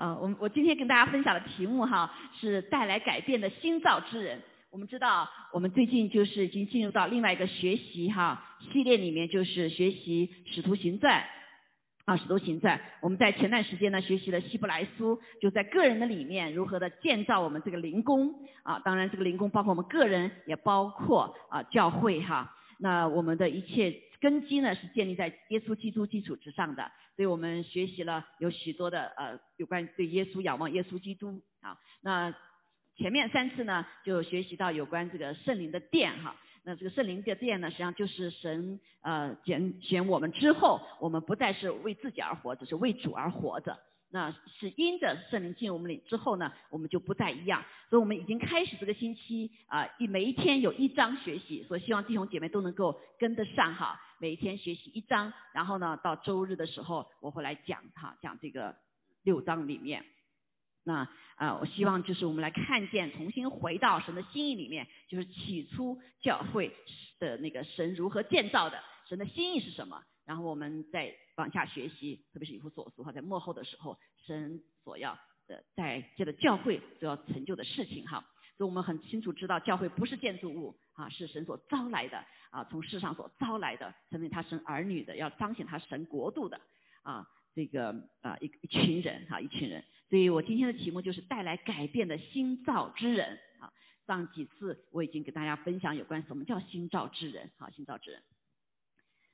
呃，我我今天跟大家分享的题目哈是带来改变的新造之人。我们知道，我们最近就是已经进入到另外一个学习哈系列里面，就是学习《使徒行传》啊，《使徒行传》。我们在前段时间呢学习了希伯来书，就在个人的里面如何的建造我们这个灵宫啊。当然，这个灵宫包括我们个人，也包括啊教会哈。那我们的一切根基呢是建立在耶稣基督基础之上的。所以我们学习了有许多的呃有关对耶稣仰望耶稣基督啊。那前面三次呢，就学习到有关这个圣灵的殿哈。那这个圣灵的殿呢，实际上就是神呃拣选我们之后，我们不再是为自己而活，只是为主而活着。那是因着圣灵进入我们里之后呢，我们就不再一样。所以我们已经开始这个星期啊，一每一天有一章学习，所以希望弟兄姐妹都能够跟得上哈。每天学习一章，然后呢，到周日的时候我会来讲哈，讲这个六章里面。那啊，我希望就是我们来看见，重新回到神的心意里面，就是起初教会的那个神如何建造的，神的心意是什么，然后我们再往下学习，特别是以弗所书哈，在幕后的时候，神所要的在这个教会所要成就的事情哈，所以我们很清楚知道，教会不是建筑物啊，是神所招来的啊，从世上所招来的，成为他神儿女的，要彰显他神国度的啊。这个啊一一群人哈一群人，所以我今天的题目就是带来改变的心造之人啊。上几次我已经给大家分享有关什么叫心造之人哈心造之人，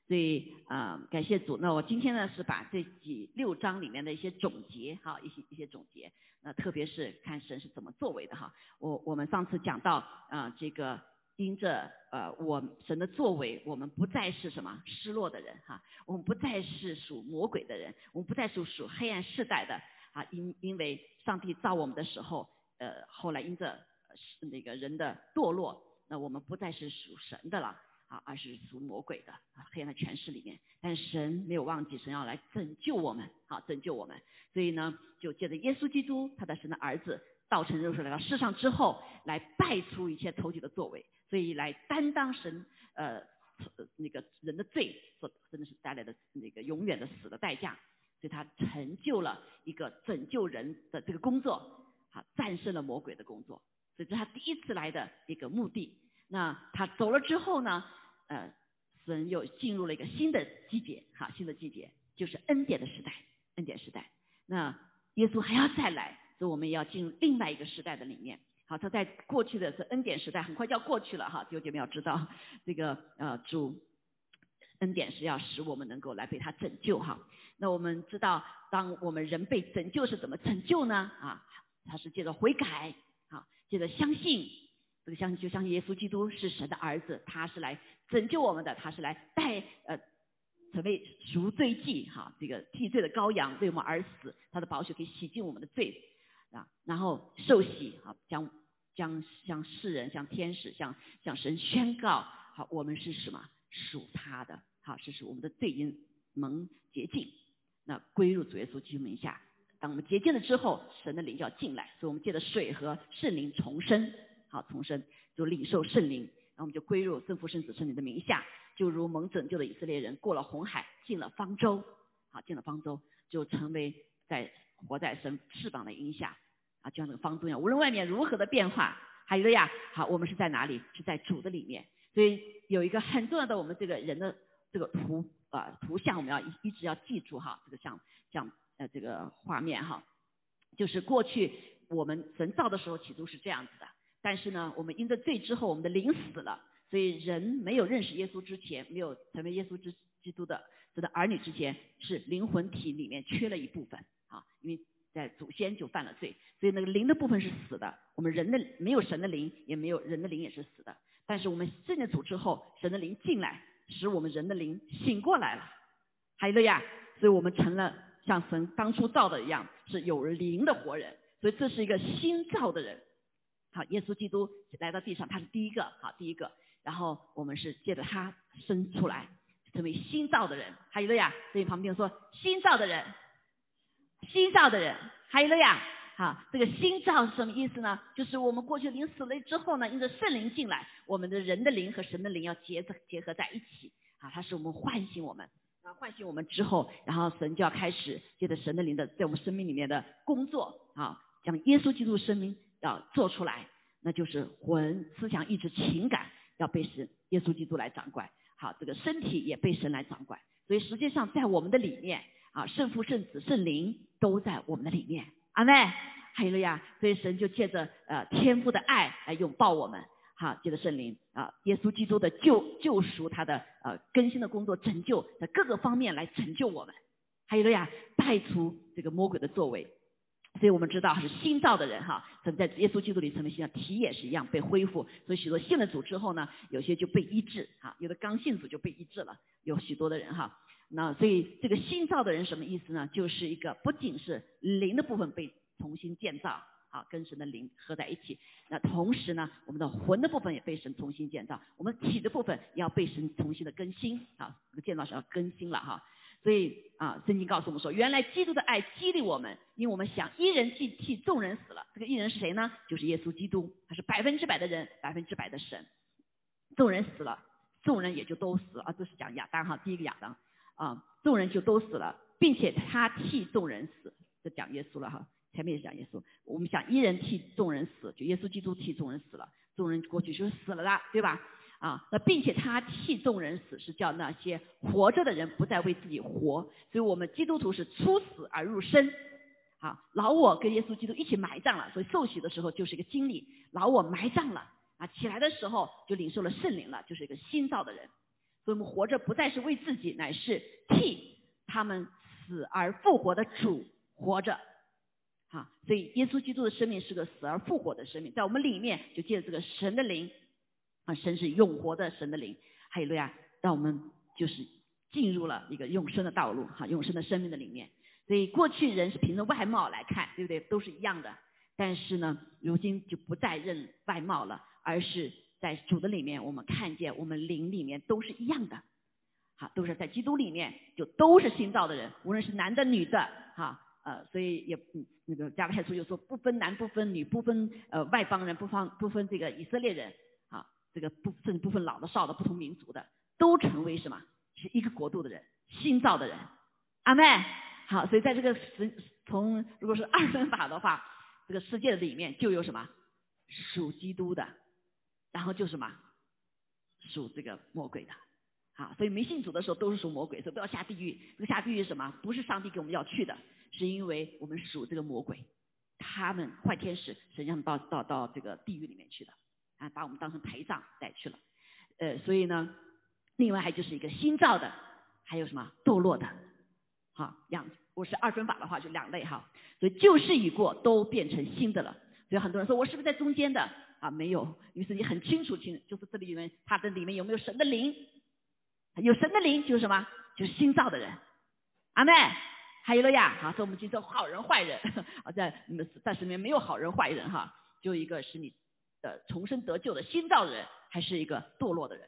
所以啊感谢主。那我今天呢是把这几六章里面的一些总结哈一些一些总结，那特别是看神是怎么作为的哈。我我们上次讲到啊这个。因着呃，我神的作为，我们不再是什么失落的人哈，我们不再是属魔鬼的人，我们不再是属黑暗世代的啊。因因为上帝造我们的时候，呃，后来因着是那个人的堕落，那我们不再是属神的了啊，而是属魔鬼的啊，黑暗的权势里面。但神没有忘记神要来拯救我们，好拯救我们，所以呢，就借着耶稣基督，他的神的儿子，道成肉身来到世上之后，来败出一切仇敌的作为。所以来担当神呃那个人的罪所真的是带来的那个永远的死的代价，所以他成就了一个拯救人的这个工作，好战胜了魔鬼的工作，所以这是他第一次来的一个目的。那他走了之后呢，呃，神又进入了一个新的季节，哈新的季节就是恩典的时代，恩典时代。那耶稣还要再来，所以我们也要进入另外一个时代的里面。好，他在过去的是恩典时代，很快就要过去了哈。弟兄姐妹要知道，这个呃主恩典是要使我们能够来被他拯救哈。那我们知道，当我们人被拯救是怎么拯救呢？啊，他是借着悔改，啊，借着相信，这个相信就相信耶稣基督是神的儿子，他是来拯救我们的，他是来代呃成为赎罪祭哈，这个替罪的羔羊为我们而死，他的宝血可以洗净我们的罪。啊，然后受洗，好，将将向世人、向天使、向向神宣告，好，我们是什么属他的，好，是属我们的罪因蒙洁净，那归入主耶稣基督名下。当我们洁净了之后，神的灵就要进来，所以我们借着水和圣灵重生，好，重生就领受圣灵，然后我们就归入圣父、圣子、圣灵的名下，就如蒙拯救的以色列人过了红海，进了方舟，好，进了方舟就成为在。活在神翅膀的荫下，啊，就像那个方舟一样，无论外面如何的变化，还有呀，好，我们是在哪里？是在主的里面。所以有一个很重要的，我们这个人的这个图啊图像，我们要一一直要记住哈，这个像像呃这个画面哈，就是过去我们神造的时候起初是这样子的，但是呢，我们因着罪之后，我们的灵死了，所以人没有认识耶稣之前，没有成为耶稣之基督的这个儿女之前，是灵魂体里面缺了一部分。啊，因为在祖先就犯了罪，所以那个灵的部分是死的。我们人的没有神的灵，也没有人的灵也是死的。但是我们信了主之后，神的灵进来，使我们人的灵醒过来了。还有呀，所以我们成了像神当初造的一样，是有灵的活人。所以这是一个新造的人。好，耶稣基督来到地上，他是第一个，好，第一个。然后我们是借着他生出来，成为新造的人。还有呀，所以旁边说新造的人。新造的人，还有了呀，好，这个新造是什么意思呢？就是我们过去灵死了之后呢，因着圣灵进来，我们的人的灵和神的灵要结结合在一起，啊，它是我们唤醒我们，啊唤醒我们之后，然后神就要开始借着神的灵的在我们生命里面的工作啊，将耶稣基督生命要做出来，那就是魂、思想、意志、情感要被神耶稣基督来掌管，好，这个身体也被神来掌管。所以实际上在我们的里面啊，圣父、圣子、圣灵都在我们的里面。阿妹，还有了呀，所以神就借着呃天父的爱来拥抱我们。好，借着圣灵啊，耶稣基督的救救赎，他的呃更新的工作，拯救在各个方面来拯救我们，还有了呀，带出这个魔鬼的作为，所以我们知道是新造的人哈，曾在耶稣基督里成为新造，体也是一样被恢复，所以许多信了主之后呢，有些就被医治哈，有的刚信主就被医治了，有许多的人哈，那所以这个新造的人什么意思呢？就是一个不仅是灵的部分被重新建造。啊，跟神的灵合在一起。那同时呢，我们的魂的部分也被神重新建造，我们体的部分也要被神重新的更新。啊，这个建造是要更新了哈。所以啊，圣经告诉我们说，原来基督的爱激励我们，因为我们想一人替替众人死了。这个一人是谁呢？就是耶稣基督，他是百分之百的人，百分之百的神。众人死了，众人也就都死了。啊，这是讲亚当哈，第一个亚当啊，众人就都死了，并且他替众人死，这讲耶稣了哈。前面也讲耶稣，我们想一人替众人死，就耶稣基督替众人死了，众人过去就是死了啦，对吧？啊，那并且他替众人死，是叫那些活着的人不再为自己活，所以我们基督徒是出死而入生，好，老我跟耶稣基督一起埋葬了，所以受洗的时候就是一个经历，老我埋葬了，啊，起来的时候就领受了圣灵了，就是一个新造的人，所以我们活着不再是为自己，乃是替他们死而复活的主活着。好，所以耶稣基督的生命是个死而复活的生命，在我们里面就借着这个神的灵，啊，神是永活的神的灵，还有了呀，让我们就是进入了一个永生的道路，哈，永生的生命的里面。所以过去人是凭着外貌来看，对不对？都是一样的。但是呢，如今就不再认外貌了，而是在主的里面，我们看见我们灵里面都是一样的，好，都是在基督里面就都是新造的人，无论是男的女的，哈。呃，所以也那个加拉太书就说不分男不分女不分呃外邦人不分不分这个以色列人，这个不甚至部分老的少的不同民族的都成为什么是一个国度的人新造的人，阿妹好，所以在这个神从如果是二分法的话，这个世界里面就有什么属基督的，然后就什么属这个魔鬼的，好，所以没信主的时候都是属魔鬼，所以都要下地狱。这个下地狱什么？不是上帝给我们要去的。是因为我们属这个魔鬼，他们坏天使，实际上到到到这个地狱里面去的，啊，把我们当成陪葬带去了，呃，所以呢，另外还就是一个新造的，还有什么堕落的，好两，我是二分法的话就两类哈，所以旧事已过，都变成新的了。所以很多人说我是不是在中间的啊？没有，于是你很清楚清，就是这里面他的里面有没有神的灵？有神的灵就是什么？就是新造的人，阿妹。还有了呀，好，所以我们就说好人坏人，啊，在你们在里面没有好人坏人哈，就一个是你重生得救的新造人，还是一个堕落的人，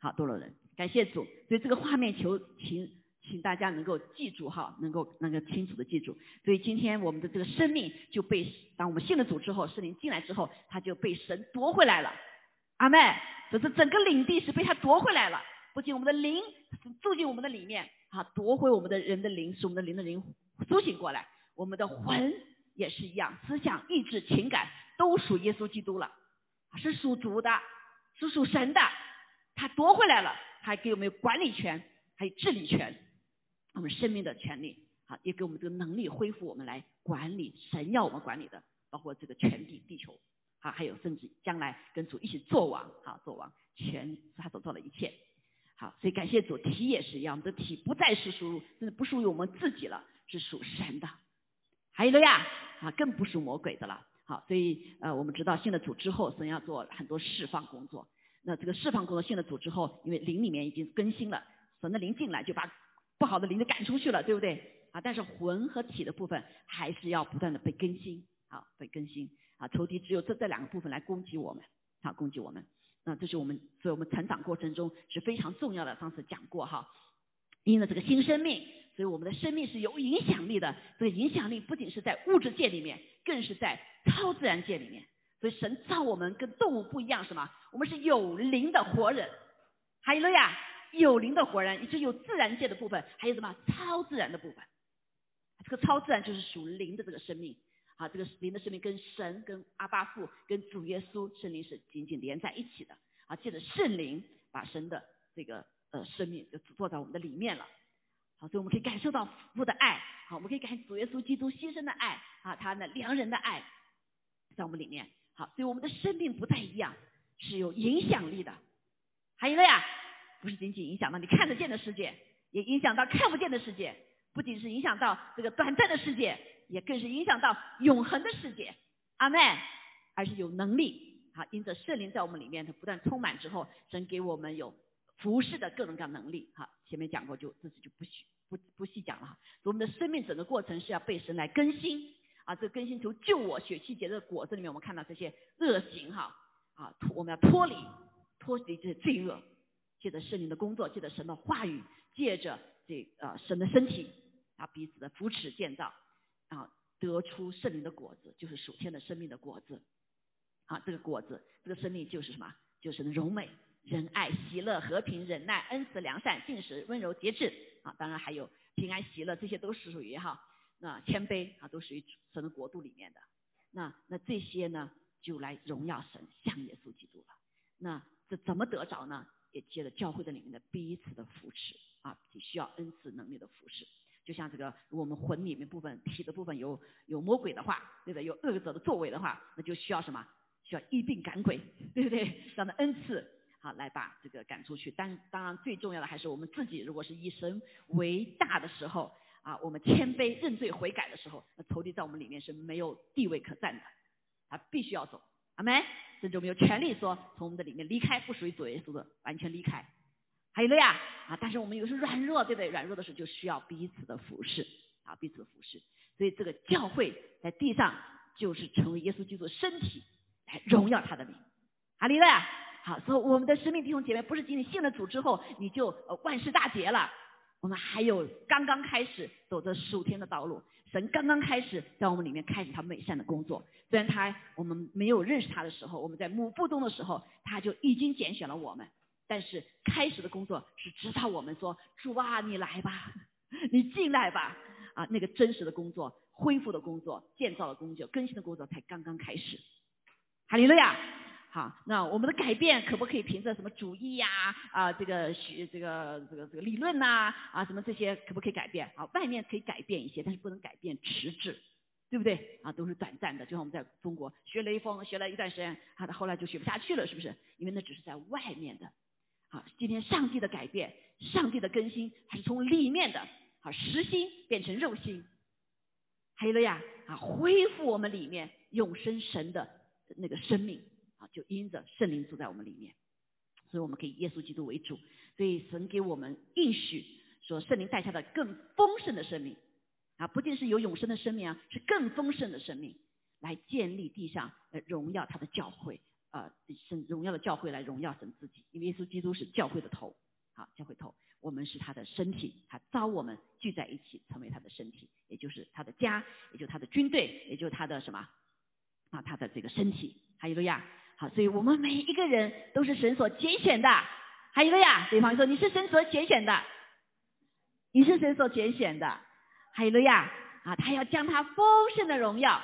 好，堕落人，感谢主，所以这个画面求请请大家能够记住哈，能够能够清楚的记住，所以今天我们的这个生命就被当我们信了主之后，圣灵进来之后，他就被神夺回来了，阿妹，这是整个领地是被他夺回来了，不仅我们的灵住进我们的里面。啊，夺回我们的人的灵，使我们的灵的灵苏醒过来。我们的魂也是一样，思想、意志、情感都属耶稣基督了，是属主的，是属神的。他夺回来了，还给我们管理权，还有治理权，我们生命的权利。好，也给我们这个能力，恢复我们来管理神要我们管理的，包括这个全地、地球。啊，还有甚至将来跟主一起做王，好，做王，全是他所做的一切。好，所以感谢主，体也是一样，我们的体不再是属，甚至不属于我们自己了，是属神的。还有了呀，啊，更不属魔鬼的了。好，所以呃，我们知道信了主之后，神要做很多释放工作。那这个释放工作，信了主之后，因为灵里面已经更新了，神的灵进来就把不好的灵就赶出去了，对不对？啊，但是魂和体的部分还是要不断的被更新，好，被更新。啊，仇敌只有这这两个部分来攻击我们，好，攻击我们。那这是我们，所以我们成长过程中是非常重要的。上次讲过哈，因为这个新生命，所以我们的生命是有影响力的。这个影响力不仅是在物质界里面，更是在超自然界里面。所以神造我们跟动物不一样，什么？我们是有灵的活人。还有了呀，有灵的活人，也是有自然界的部分，还有什么超自然的部分。这个超自然就是属灵的这个生命，啊，这个灵的生命跟神、跟阿巴父、跟主耶稣圣灵是紧紧连在一起的，啊，借着圣灵把神的这个呃生命就坐在我们的里面了，好，所以我们可以感受到父的爱，好，我们可以感主耶稣基督牺牲的爱，啊，他的良人的爱在我们里面，好，所以我们的生命不太一样，是有影响力的。还有个呀，不是仅仅影响到你看得见的世界，也影响到看不见的世界。不仅是影响到这个短暂的世界，也更是影响到永恒的世界。阿门。而是有能力，好，因着圣灵在我们里面，它不断充满之后，神给我们有服侍的各种各样能力。哈，前面讲过，就这次就不细不不细讲了哈。我们的生命整个过程是要被神来更新啊，这个更新从救我血气结的果子里面，我们看到这些恶行哈啊，我们要脱离脱离这些罪恶，借着圣灵的工作，借着神的话语，借着这呃神的身体。啊，彼此的扶持建造，啊，得出圣灵的果子，就是属天的生命的果子。啊，这个果子，这个生命就是什么？就是柔美、仁爱、喜乐、和平、忍耐、恩慈、良善、信实、温柔、节制。啊，当然还有平安、喜乐，这些都是属于哈，那谦卑啊，都属于神的国度里面的。那那这些呢，就来荣耀神，像耶稣基督了。那这怎么得着呢？也借着教会的里面的彼此的扶持啊，需要恩赐能力的扶持。就像这个，我们魂里面部分、体的部分有有魔鬼的话，对不对？有恶者的作为的话，那就需要什么？需要医病赶鬼，对不对？这样的恩赐，好来把这个赶出去。但当然最重要的还是我们自己，如果是以神为大的时候，啊，我们谦卑认罪悔改的时候，那仇敌在我们里面是没有地位可占的，他必须要走，阿门。甚至我们有权利说从我们的里面离开，不属于主耶稣的，完全离开。还有了呀，啊！但是我们有时候软弱，对不对？软弱的时候就需要彼此的服侍，啊，彼此的服侍。所以这个教会在地上就是成为耶稣基督的身体，来荣耀他的名。哈利路亚！好，所以我们的生命弟兄姐妹不是仅仅信了主之后你就万事大捷了，我们还有刚刚开始走着属天的道路，神刚刚开始在我们里面开始他美善的工作。虽然他我们没有认识他的时候，我们在母腹中的时候，他就已经拣选了我们。但是开始的工作是指导我们说主啊，你来吧，你进来吧啊，那个真实的工作、恢复的工作、建造的工作、更新的工作才刚刚开始。哈利路亚！好，那我们的改变可不可以凭着什么主义呀啊这个学这个这个这个理论呐啊什么这些可不可以改变？啊，外面可以改变一些，但是不能改变实质，对不对？啊，都是短暂的，就像我们在中国学雷锋学了一段时间，他的后来就学不下去了，是不是？因为那只是在外面的。好，今天上帝的改变，上帝的更新，还是从里面的，好实心变成肉心，还有了呀，啊恢复我们里面永生神的那个生命，啊就因着圣灵住在我们里面，所以我们可以耶稣基督为主，所以神给我们应许说圣灵带下的更丰盛的生命，啊不仅是有永生的生命啊，是更丰盛的生命，来建立地上呃荣耀他的教会。啊，神荣耀的教会来荣耀神自己，因为耶稣基督是教会的头，好，教会头，我们是他的身体，他招我们聚在一起成为他的身体，也就是他的家，也就是他的军队，也就是他的什么？啊，他的这个身体，哈利路亚，好，所以我们每一个人都是神所拣选的，还有个呀，对方说你是神所拣选的，你是神所拣选的，还有个呀，啊，他要将他丰盛的荣耀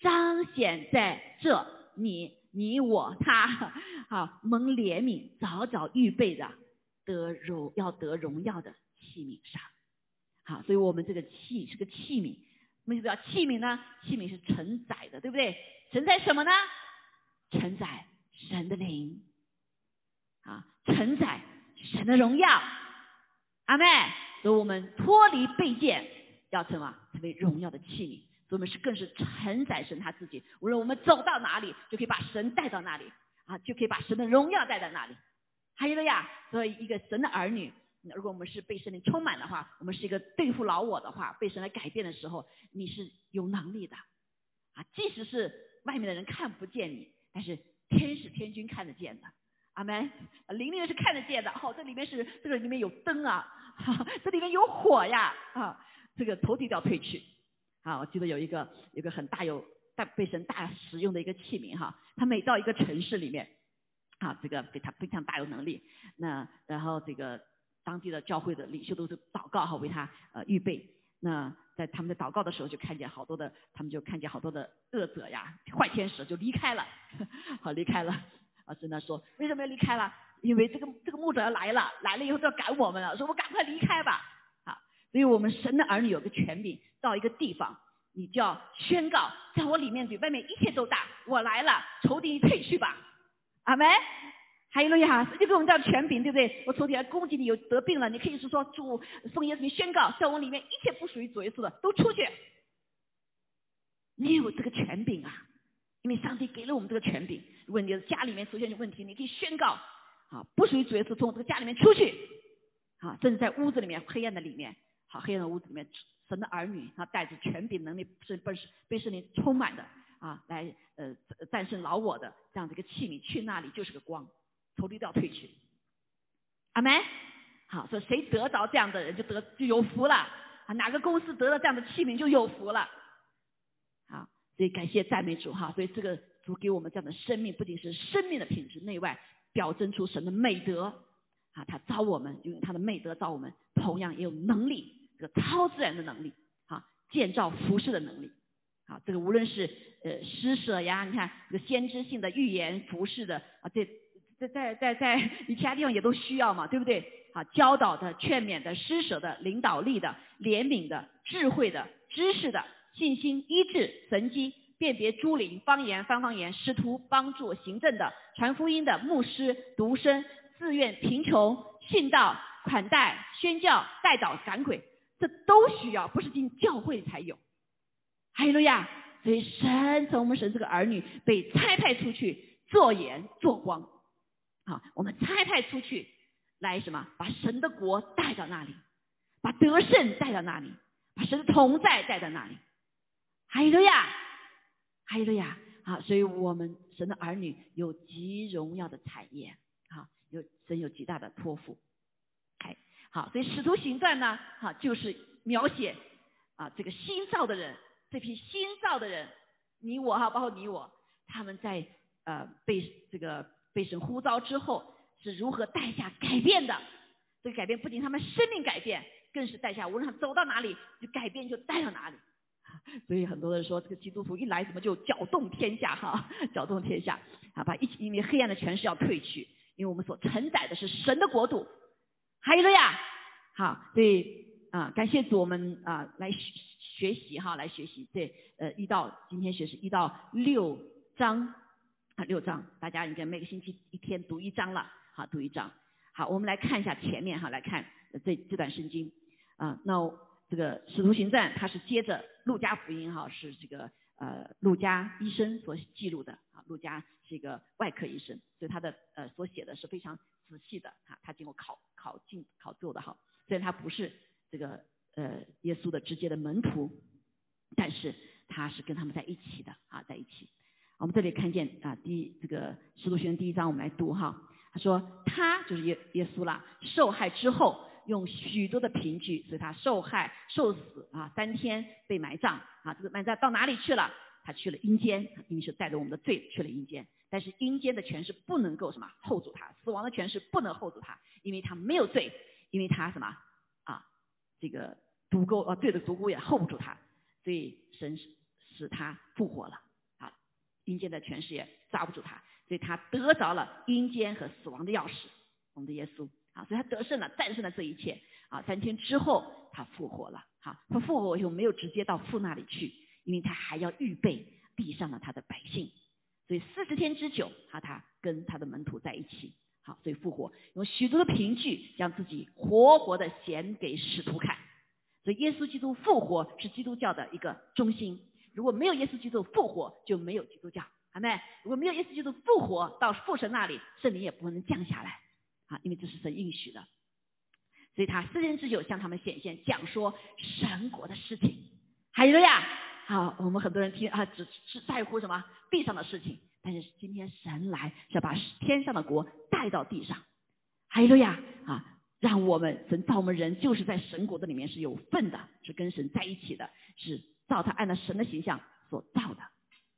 彰显在这你。你我他，好蒙怜悯，早早预备的得荣要得荣耀的器皿上，好，所以我们这个器是个器皿，为什么叫器皿呢？器皿是承载的，对不对？承载什么呢？承载神的灵，啊，承载神的荣耀，阿妹，所以我们脱离背剑，要成么？成为荣耀的器皿。所以我们是更是承载神他自己，无论我们走到哪里，就可以把神带到那里啊，就可以把神的荣耀带到那里。还有了呀，作为一个神的儿女，如果我们是被神灵充满的话，我们是一个对付老我的话，被神来改变的时候，你是有能力的啊。即使是外面的人看不见你，但是天使天君看得见的。阿门。灵灵是看得见的。哦，这里面是这个里面有灯啊，这里面有火呀啊，这个头顶都要退去。啊，我记得有一个，有个很大有大被神大使用的一个器皿哈，他每到一个城市里面，啊，这个非常非常大有能力，那然后这个当地的教会的领袖都是祷告哈，为他呃预备。那在他们在祷告的时候，就看见好多的，他们就看见好多的恶者呀、坏天使就离开了，好离开了。啊，神呢说为什么要离开了？因为这个这个牧者要来了，来了以后就要赶我们了，说我赶快离开吧。啊，所以我们神的儿女有个权柄，到一个地方，你就要宣告，在我里面比外面一切都大，我来了，仇敌退去吧。阿门。还有了呀，就给我们这样权柄，对不对？我昨天攻击你有得病了，你可以是说主奉耶稣宣告，在我里面一切不属于主耶稣的都出去。你有这个权柄啊，因为上帝给了我们这个权柄。如果你的家里面出现问题，你可以宣告啊，不属于主耶稣从我这个家里面出去。啊，甚至在屋子里面黑暗的里面，好黑暗的屋子里面，神的儿女啊，带着权柄能力是不是被圣灵充满的啊，来呃战胜老我的这样的一个器皿，去那里就是个光。投敌都要退去，阿门。好，说谁得着这样的人就得就有福了啊！哪个公司得了这样的器皿就有福了。好，所以感谢赞美主哈！所以这个主给我们这样的生命，不仅是生命的品质，内外表征出神的美德啊！他造我们，用他的美德造我们，同样也有能力，这个超自然的能力啊，建造服饰的能力啊！这个无论是呃施舍呀，你看这个先知性的预言服饰的啊，这。在在在在你其他地方也都需要嘛，对不对？好，教导的、劝勉的、施舍的、领导力的、怜悯的、智慧的、知识的、信心、医治、神机、辨别诸灵、方言、方方言、师徒、帮助、行政的、传福音的、牧师、独生、自愿、贫穷、信道、款待、宣教、带导、赶鬼，这都需要，不是进教会才有。哈利路亚！所以神从我们神这个儿女被差派出去做盐做光。好，我们差派出去来什么？把神的国带到那里，把得胜带到那里，把神的同在带到那里。还有呀，还有呀，好，所以我们神的儿女有极荣耀的产业，好，有神有极大的托付。哎，好，所以使徒行传呢，哈，就是描写啊这个新造的人，这批新造的人，你我哈，包括你我，他们在呃被这个。被神呼召之后是如何代价改变的？这个改变不仅他们生命改变，更是代价无论他走到哪里，就改变就带到哪里。所以很多人说，这个基督徒一来怎么就搅动天下哈？搅动天下啊！把一因为黑暗的权势要退去，因为我们所承载的是神的国度。还有了呀，好，所以啊，感谢主，我们啊来学习哈，来学习这呃一到今天学习一到六章。六章，大家应该每个星期一天读一章了，好，读一章。好，我们来看一下前面哈，来看这这段圣经啊。那这个使徒行传，它是接着路加福音哈，是这个呃路加医生所记录的啊。路加是一个外科医生，所以他的呃所写的是非常仔细的啊。他经过考考进考做的哈，虽然他不是这个呃耶稣的直接的门徒，但是他是跟他们在一起的啊，在一起。我们这里看见啊，第这个使徒行第一章，我们来读哈。他说他就是耶耶稣啦，受害之后用许多的凭据，所以他受害受死啊，三天被埋葬啊。这个埋葬到哪里去了？他去了阴间，因为是带着我们的罪去了阴间。但是阴间的权势不能够什么 hold 住他，死亡的权势不能 hold 住他，因为他没有罪，因为他什么啊？这个毒钩啊，罪的毒钩也 hold 不住他，所以神使他复活了。阴间的权势也抓不住他，所以他得着了阴间和死亡的钥匙。我们的耶稣啊，所以他得胜了，战胜了这一切啊。三天之后他复活了，好，他复活以后没有直接到父那里去，因为他还要预备地上的他的百姓。所以四十天之久，啊，他跟他的门徒在一起，好，所以复活用许多的凭据将自己活活的显给使徒看。所以耶稣基督复活是基督教的一个中心。如果没有耶稣基督复活，就没有基督教，好没？如果没有耶稣基督复活到父神那里，圣灵也不能降下来，啊，因为这是神应许的。所以他四天之久向他们显现，讲说神国的事情。还有呀，好，我们很多人听啊，只是在乎什么地上的事情，但是今天神来是要把天上的国带到地上。还有呀，啊，让我们神造我们人就是在神国的里面是有份的，是跟神在一起的，是。造他按照神的形象所造的，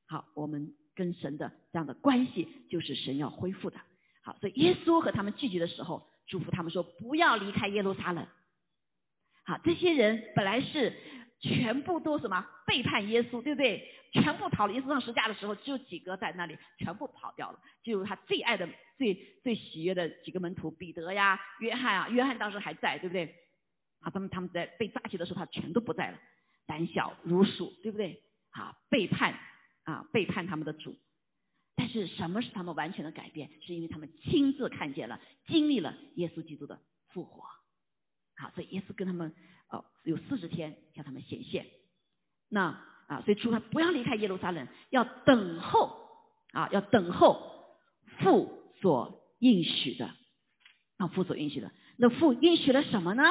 好，我们跟神的这样的关系就是神要恢复的，好，所以耶稣和他们聚集的时候，祝福他们说不要离开耶路撒冷。好，这些人本来是全部都什么背叛耶稣，对不对？全部逃离。耶稣上十架的时候，只有几个在那里，全部跑掉了。就是他最爱的、最最喜悦的几个门徒，彼得呀、约翰啊。约翰当时还在，对不对？啊，他们他们在被抓起的时候，他全都不在了，胆小如鼠，对不对？啊，背叛啊，背叛他们的主。但是什么使他们完全的改变？是因为他们亲自看见了、经历了耶稣基督的复活。好，所以耶稣跟他们哦有四十天向他们显现。那啊，所以除了不要离开耶路撒冷，要等候啊，要等候父所应许的啊，父所应许的。那父应许了什么呢？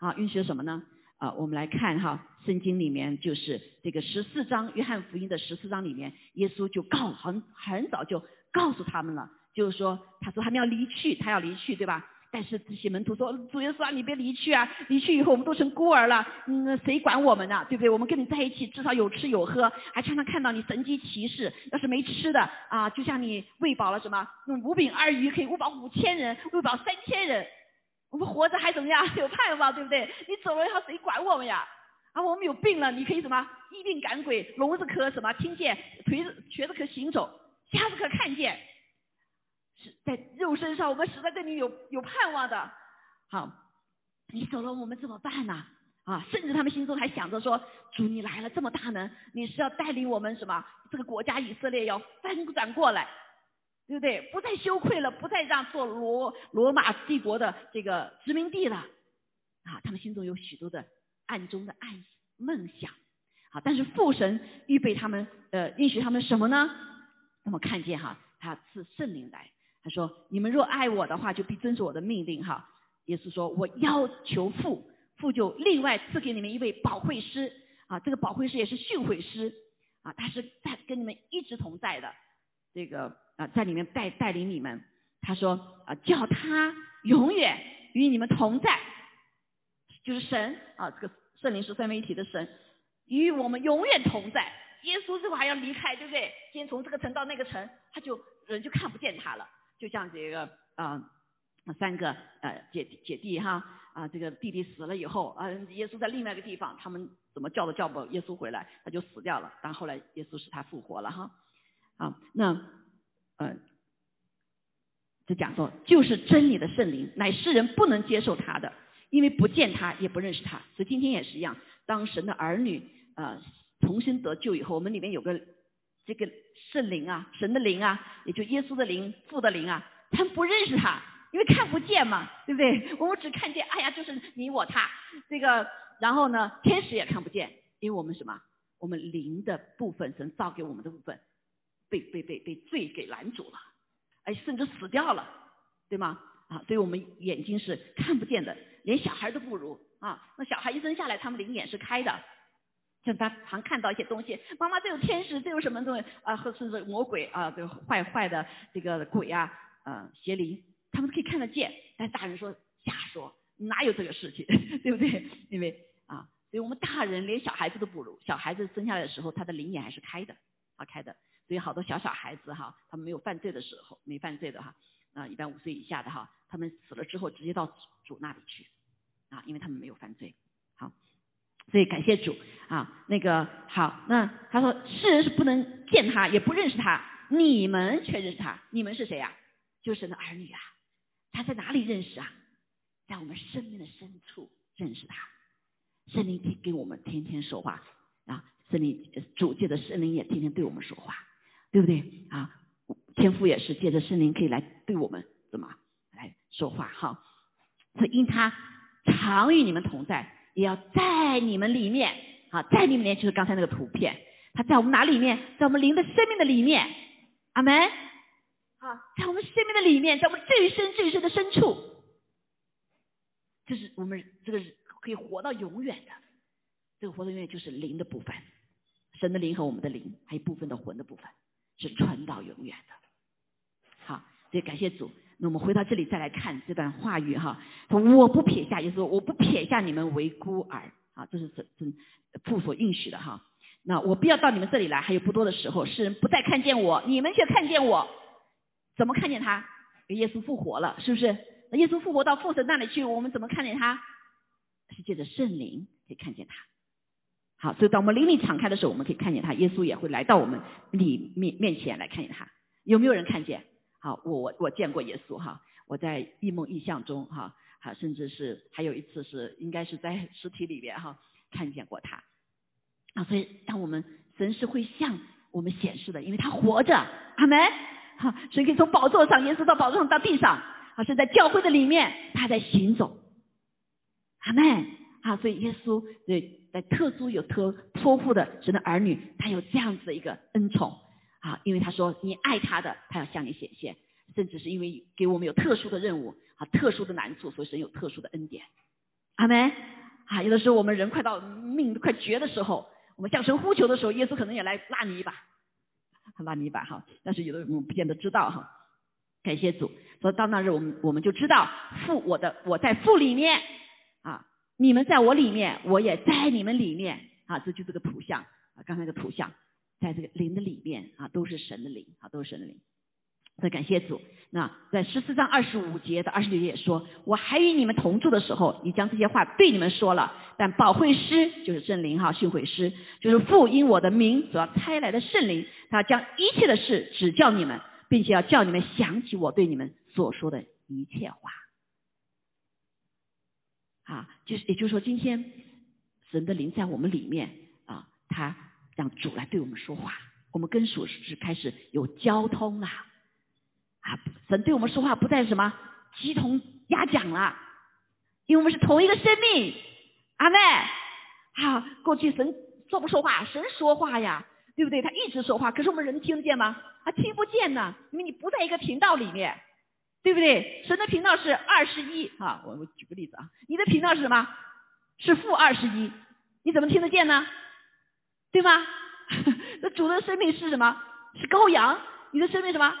啊，应许了什么呢？啊，我们来看哈，圣经里面就是这个十四章，约翰福音的十四章里面，耶稣就告很很早就告诉他们了，就是说，他说他们要离去，他要离去，对吧？但是这些门徒说：“主耶稣啊，你别离去啊！离去以后，我们都成孤儿了，嗯谁管我们呢？对不对？我们跟你在一起，至少有吃有喝，还常常看到你神机骑士。要是没吃的啊，就像你喂饱了什么，用五饼二鱼可以喂饱五千人，喂饱三千人。我们活着还怎么样？有盼望，对不对？你走了以后，谁管我们呀？啊，我们有病了，你可以什么？医病赶鬼，聋子可什么听见，腿子瘸子可行走，瞎子可看见。”是在肉身上，我们实在对你有有盼望的。好，你走了，我们怎么办呢？啊，甚至他们心中还想着说：主，你来了这么大能，你是要带领我们什么？这个国家以色列要翻转过来，对不对？不再羞愧了，不再让做罗罗马帝国的这个殖民地了。啊，他们心中有许多的暗中的暗梦想。好，但是父神预备他们，呃，允许他们什么呢？那么看见哈，他赐圣灵来。他说：“你们若爱我的话，就必遵守我的命令。”哈，耶稣说：“我要求父，父就另外赐给你们一位保惠师啊，这个保惠师也是训诲师啊，他是在跟你们一直同在的，这个啊，在里面带带领你们。他说啊，叫他永远与你们同在，就是神啊，这个圣灵是三位一体的神，与我们永远同在。耶稣这会还要离开，对不对？先从这个城到那个城，他就人就看不见他了。”就像这个啊，三个呃姐姐弟哈啊，这个弟弟死了以后啊，耶稣在另外一个地方，他们怎么叫都叫不耶稣回来，他就死掉了。但后来耶稣使他复活了哈啊，那呃就讲说，就是真理的圣灵，乃世人不能接受他的，因为不见他也不认识他。所以今天也是一样，当神的儿女呃重新得救以后，我们里面有个这个。圣灵啊，神的灵啊，也就耶稣的灵、父的灵啊，他们不认识他，因为看不见嘛，对不对？我们只看见，哎呀，就是你我他，这个，然后呢，天使也看不见，因为我们什么？我们灵的部分，神造给我们的部分，被被被被罪给拦阻了，哎，甚至死掉了，对吗？啊，所以我们眼睛是看不见的，连小孩都不如啊。那小孩一生下来，他们灵眼是开的。像他常看到一些东西，妈妈这有天使，这有什么东西啊？或是魔鬼啊，这个坏坏的这个鬼啊，呃，邪灵，他们可以看得见。但大人说瞎说，哪有这个事情，对不对？因为啊，所以我们大人连小孩子都不如。小孩子生下来的时候，他的灵眼还是开的，啊，开的。所以好多小小孩子哈，他们没有犯罪的时候，没犯罪的哈，啊，一般五岁以下的哈，他们死了之后直接到主那里去，啊，因为他们没有犯罪。好所以感谢主啊，那个好，那他说世人是不能见他，也不认识他，你们却认识他，你们是谁呀？就是那儿女啊。他在哪里认识啊？在我们生命的深处认识他。圣灵天跟我们天天说话啊，圣灵主界的圣灵也天天对我们说话，对不对啊？天父也是借着圣灵可以来对我们怎么来说话哈？所以因他常与你们同在。也要在你们里面，啊，在你们里面就是刚才那个图片，它在我们哪里面？在我们灵的生命的里面，阿门。啊，在我们生命的里面，在我们最深最深的深处，就是我们这个可以活到永远的，这个活到永远就是灵的部分，神的灵和我们的灵，还有部分的魂的部分，是传到永远的。好，所以感谢主。那我们回到这里再来看这段话语哈，说我不撇下，也说我不撇下你们为孤儿啊，这是真真父所应许的哈。那我不要到你们这里来，还有不多的时候，世人不再看见我，你们却看见我，怎么看见他？耶稣复活了，是不是？耶稣复活到父神那里去，我们怎么看见他？是借着圣灵可以看见他。好，所以当我们灵力敞开的时候，我们可以看见他。耶稣也会来到我们里面面前来看见他。有没有人看见？好，我我我见过耶稣哈，我在异梦异象中哈，哈，甚至是还有一次是应该是在实体里边哈看见过他。啊，所以当我们神是会向我们显示的，因为他活着，阿门。好，所以可以从宝座上，耶稣到宝座上到地上，啊，是在教会的里面，他在行走，阿门。啊，所以耶稣对在特殊有托托付的神的儿女，他有这样子的一个恩宠。啊，因为他说你爱他的，他要向你显现，甚至是因为给我们有特殊的任务啊，特殊的难处，所以神有特殊的恩典。阿门。啊，有的时候我们人快到命快绝的时候，我们向神呼求的时候，耶稣可能也来拉你一把，拉你一把哈。但是有的人我们不见得知道哈。感谢主，所以到那日我们我们就知道父我的我在父里面，你们在我里面，我也在你们里面啊，这就是个图像啊，刚才那个图像。在这个灵的里面啊，都是神的灵啊，都是神的灵。再感谢主。那在十四章二十五节到二十九节也说：“我还与你们同住的时候，你将这些话对你们说了。但保惠师就是圣灵哈，训诲师就是父因我的名所要差来的圣灵，他将一切的事指教你们，并且要叫你们想起我对你们所说的一切话。啊，就是也就是说，今天神的灵在我们里面啊，他。”让主来对我们说话，我们跟属是开始有交通了啊！神对我们说话不再什么鸡同鸭讲了，因为我们是同一个生命。阿妹，啊，过去神说不说话，神说话呀，对不对？他一直说话，可是我们人听得见吗？他听不见呢，因为你不在一个频道里面，对不对？神的频道是二十一啊，我我举个例子啊，你的频道是什么？是负二十一，你怎么听得见呢？对吗？那主的生命是什么？是羔羊。你的生命什么？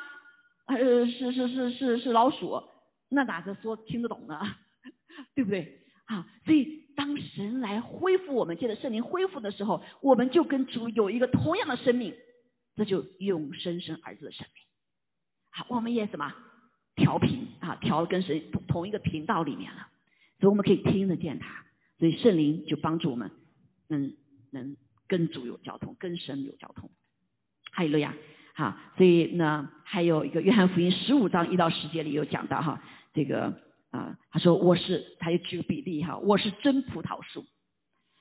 呃，是是是是是老鼠。那哪个说听得懂呢？对不对？啊，所以当神来恢复我们，借着圣灵恢复的时候，我们就跟主有一个同样的生命，这就永生生儿子的生命。好，我们也什么调频啊，调跟神同同一个频道里面了，所以我们可以听得见他。所以圣灵就帮助我们，能能。跟主有交通，跟神有交通，还有了呀，好，所以呢，还有一个约翰福音十五章一到十节里有讲到哈，这个啊，他说我是，他又举个比例哈，我是真葡萄树，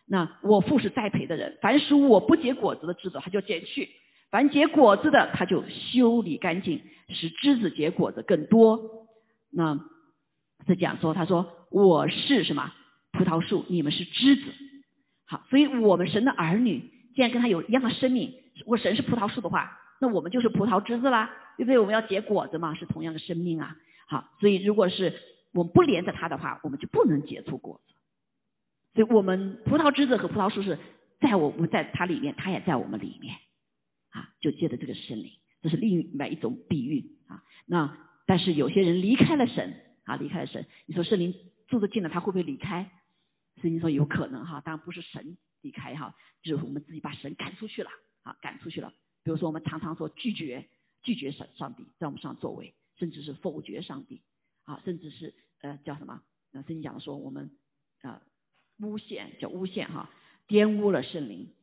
那我父是栽培的人，凡属我不结果子的枝子，他就剪去；凡结果子的，他就修理干净，使枝子结果子更多。那是讲说，他说我是什么葡萄树，你们是枝子。好，所以我们神的儿女，既然跟他有一样的生命，如果神是葡萄树的话，那我们就是葡萄枝子啦，对不对？我们要结果子嘛，是同样的生命啊。好，所以如果是我们不连着他的话，我们就不能结出果子。所以我们葡萄枝子和葡萄树是在我们在它里面，它也在我们里面啊，就借着这个圣灵，这是另外一种比喻啊。那但是有些人离开了神啊，离开了神，你说圣灵住得进了，他会不会离开？圣经说有可能哈，当然不是神离开哈，就是我们自己把神赶出去了啊，赶出去了。比如说我们常常说拒绝拒绝神上帝在我们上作为，甚至是否决上帝啊，甚至是呃叫什么？那圣经讲说我们啊诬陷叫诬陷哈，玷污了圣灵，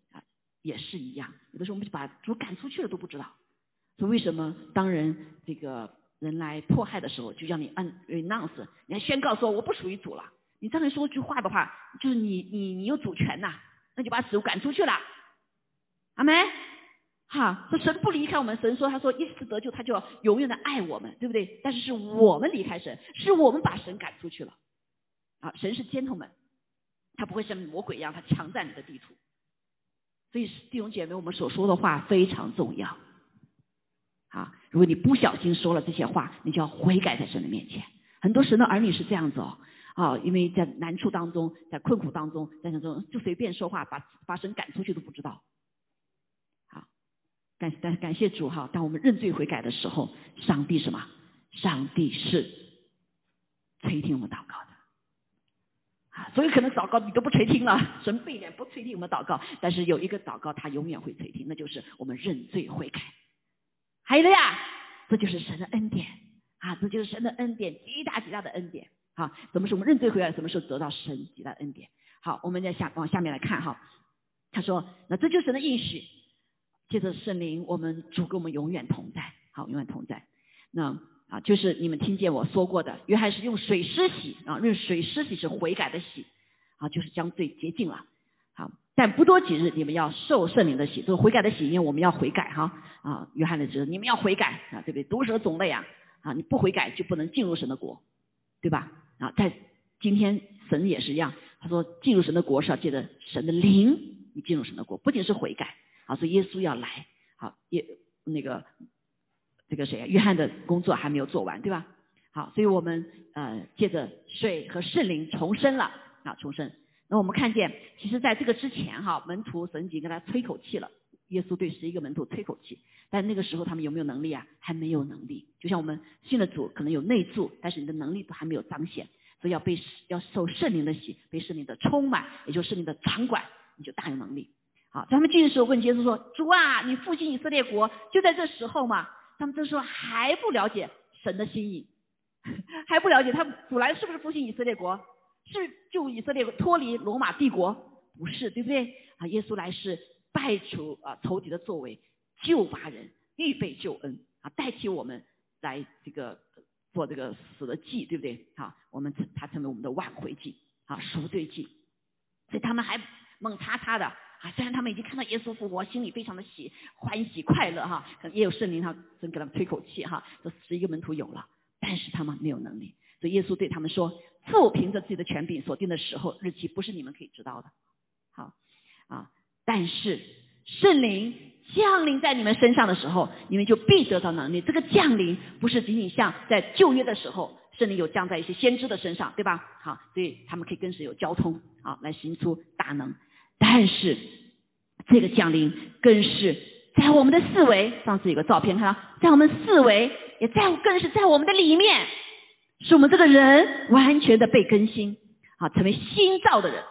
也是一样。有的时候我们就把主赶出去了都不知道。说为什么当人这个人来迫害的时候，就叫你按 renounce，你还宣告说我不属于主了。你这样说句话的话，就是你你你有主权呐，那就把主赶出去了，阿门。哈，说神不离开我们，神说他说一次得救，他就要永远的爱我们，对不对？但是是我们离开神，是我们把神赶出去了。啊，神是 gentleman，他不会像魔鬼一样，他强占你的地图。所以弟兄姐妹，我们所说的话非常重要。啊，如果你不小心说了这些话，你就要悔改在神的面前。很多神的儿女是这样子哦。啊，因为在难处当中，在困苦当中，在那种就随便说话，把把神赶出去都不知道。好，感感感谢主哈！当我们认罪悔改的时候，上帝什么？上帝是垂听我们祷告的。啊，所以可能祷告你都不垂听了，神背脸不垂听我们祷告，但是有一个祷告他永远会垂听，那就是我们认罪悔改。还有的呀，这就是神的恩典。啊，这就是神的恩典，极大极大的恩典。好，什么时候我们认罪悔改？什么时候得到神极大的恩典？好，我们再下往下面来看哈。他说，那这就是神的应许。借着圣灵，我们主跟我们永远同在，好，永远同在。那啊，就是你们听见我说过的，约翰是用水施洗啊，用水施洗是悔改的洗啊，就是将罪洁净了。好，但不多几日，你们要受圣灵的洗，这个悔改的洗，因为我们要悔改哈啊。约翰的指你们要悔改啊，对不对？毒蛇种类啊啊，你不悔改就不能进入神的国，对吧？啊，在今天神也是一样，他说进入神的国是要借着神的灵，你进入神的国，不仅是悔改。啊，所以耶稣要来，好，耶那个这个谁啊？约翰的工作还没有做完，对吧？好，所以我们呃借着水和圣灵重生了啊，重生。那我们看见，其实在这个之前哈，门徒神已经跟他吹口气了。耶稣对十一个门徒吹口气，但那个时候他们有没有能力啊？还没有能力。就像我们信了主，可能有内助，但是你的能力都还没有彰显，所以要被要受圣灵的洗，被圣灵的充满，也就是圣灵的掌管，你就大有能力。好，他们进的时候问耶稣说：“主啊，你复兴以色列国就在这时候嘛？”他们这时候还不了解神的心意，还不了解他主来是不是复兴以色列国？是救以色列脱离罗马帝国？不是，对不对？啊，耶稣来是败除啊仇敌的作为，救拔人，预备救恩啊，代替我们来这个做这个死的祭，对不对？好，我们他成为我们的挽回祭啊，赎罪祭，所以他们还猛叉叉的。啊，虽然他们已经看到耶稣复活，心里非常的喜欢喜快乐哈，可能也有圣灵他真给他们吹口气哈，这十一个门徒有了，但是他们没有能力，所以耶稣对他们说：父凭着自己的权柄所定的时候日期，不是你们可以知道的。好啊，但是圣灵降临在你们身上的时候，你们就必得到能力。这个降临不是仅仅像在旧约的时候，圣灵有降在一些先知的身上，对吧？好，所以他们可以跟神有交通，好来行出大能。但是这个降临更是在我们的四维，上次有个照片看到，在我们四维，也在更是在我们的里面，使我们这个人完全的被更新，啊，成为新造的人。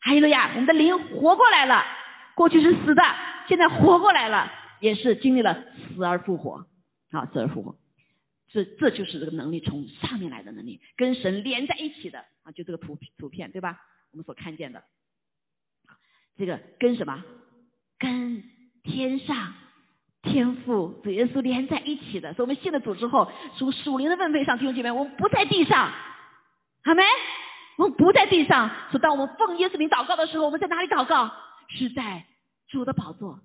还有了呀，我们的灵活过来了，过去是死的，现在活过来了，也是经历了死而复活，啊，死而复活，这这就是这个能力从上面来的能力，跟神连在一起的啊，就这个图图片对吧？我们所看见的。这个跟什么？跟天上天父主耶稣连在一起的。所以我们信了主之后，属属灵的问费上弟兄姐妹，我们不在地上，好没？我们不在地上。所以当我们奉耶稣名祷告的时候，我们在哪里祷告？是在主的宝座，